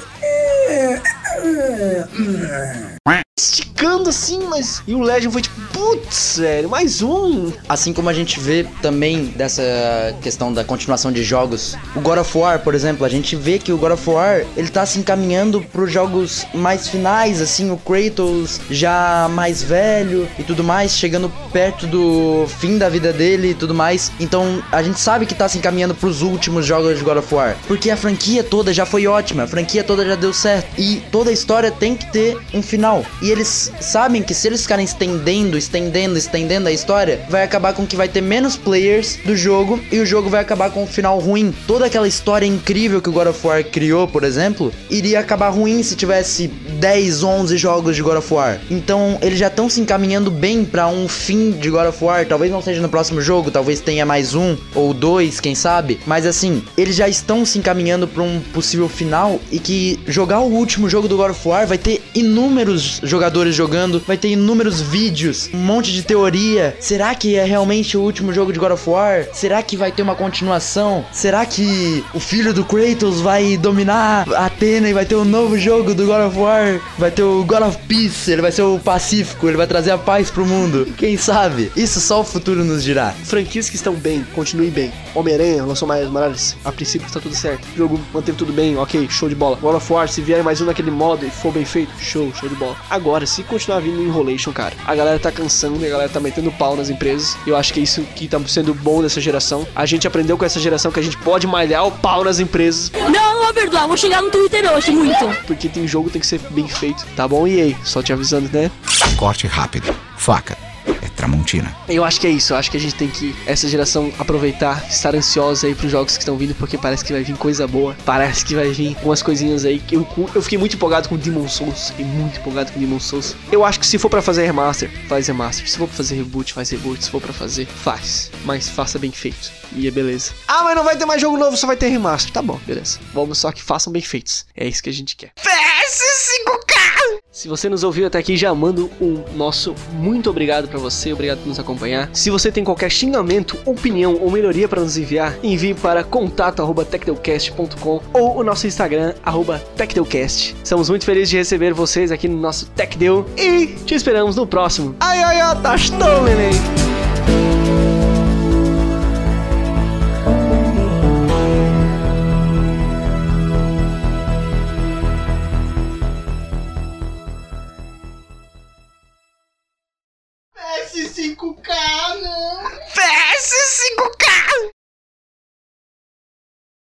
Esticando assim, mas. E o Legend foi tipo, putz, sério, mais um. Assim como a gente vê também dessa questão da continuação de jogos, o God of War, por exemplo, a gente vê que o God of War, ele tá se encaminhando pros jogos mais finais, assim, o Kratos já mais velho e tudo mais, chegando perto do fim da vida dele e tudo mais. Então, a gente sabe que tá se encaminhando pros últimos jogos de God of War, porque a franquia toda já foi ótima, a franquia toda já deu certo e toda a história tem que ter um final. E eles sabem que se eles ficarem estendendo, estendendo, estendendo a história, vai acabar com que vai ter menos players do jogo e o jogo vai acabar com um final ruim. Toda aquela história incrível que o God of War criou, por exemplo, iria acabar ruim se tivesse 10, 11 jogos de God of War. Então, eles já estão se encaminhando bem para um fim de God of War. Talvez não seja no próximo jogo, talvez tenha mais um ou dois, quem sabe. Mas assim, eles já estão se encaminhando para um possível final e que jogar o último jogo do God of War vai ter inúmeros jogadores jogando, vai ter inúmeros vídeos, um monte de teoria. Será que é realmente o último jogo de God of War? Será que vai ter uma continuação? Será que o filho do Kratos vai dominar Atena e vai ter um novo jogo do God of War? Vai ter o God of Peace, ele vai ser o Pacífico, ele vai trazer a paz pro mundo. Quem sabe? Isso só o futuro nos dirá. Franquias que estão bem, continuem bem. Homem-Aranha lançou mais Morales, a princípio está tudo certo. O jogo manteve tudo bem, ok, show de bola. God of War, se vier mais um naquele modo e for bem feito, show, show de bola. Agora, se continuar vindo Enrolation, cara, a galera tá cansando e a galera tá metendo pau nas empresas. Eu acho que é isso que tá sendo bom dessa geração. A gente aprendeu com essa geração que a gente pode malhar o pau nas empresas. Não, não vou perdoar, vou chegar no Twitter hoje, muito. Porque tem jogo tem que ser bem feito. Tá bom, EA? Só te avisando, né? Corte rápido. Faca. É Tramontina. Eu acho que é isso, eu acho que a gente tem que, essa geração, aproveitar, estar ansiosa aí pros jogos que estão vindo, porque parece que vai vir coisa boa, parece que vai vir umas coisinhas aí. que Eu, eu fiquei muito empolgado com Demon Souls, fiquei muito empolgado com Demon Souls. Eu acho que se for pra fazer remaster, faz remaster. Se for pra fazer reboot, faz reboot. Se for pra fazer, faz. Mas faça bem feito. E é beleza. Ah, mas não vai ter mais jogo novo, só vai ter remaster. Tá bom, beleza. Vamos só que façam bem feitos. É isso que a gente quer. PS5K! Se você nos ouviu até aqui, já mando um nosso muito obrigado pra você, obrigado por nos acompanhar. Se você tem qualquer xingamento, opinião ou melhoria para nos enviar, envie para contato@techdelcast.com ou o nosso Instagram @techdelcast. Estamos muito felizes de receber vocês aqui no nosso TechDel e te esperamos no próximo. Ai ai ai, tá estou, neném.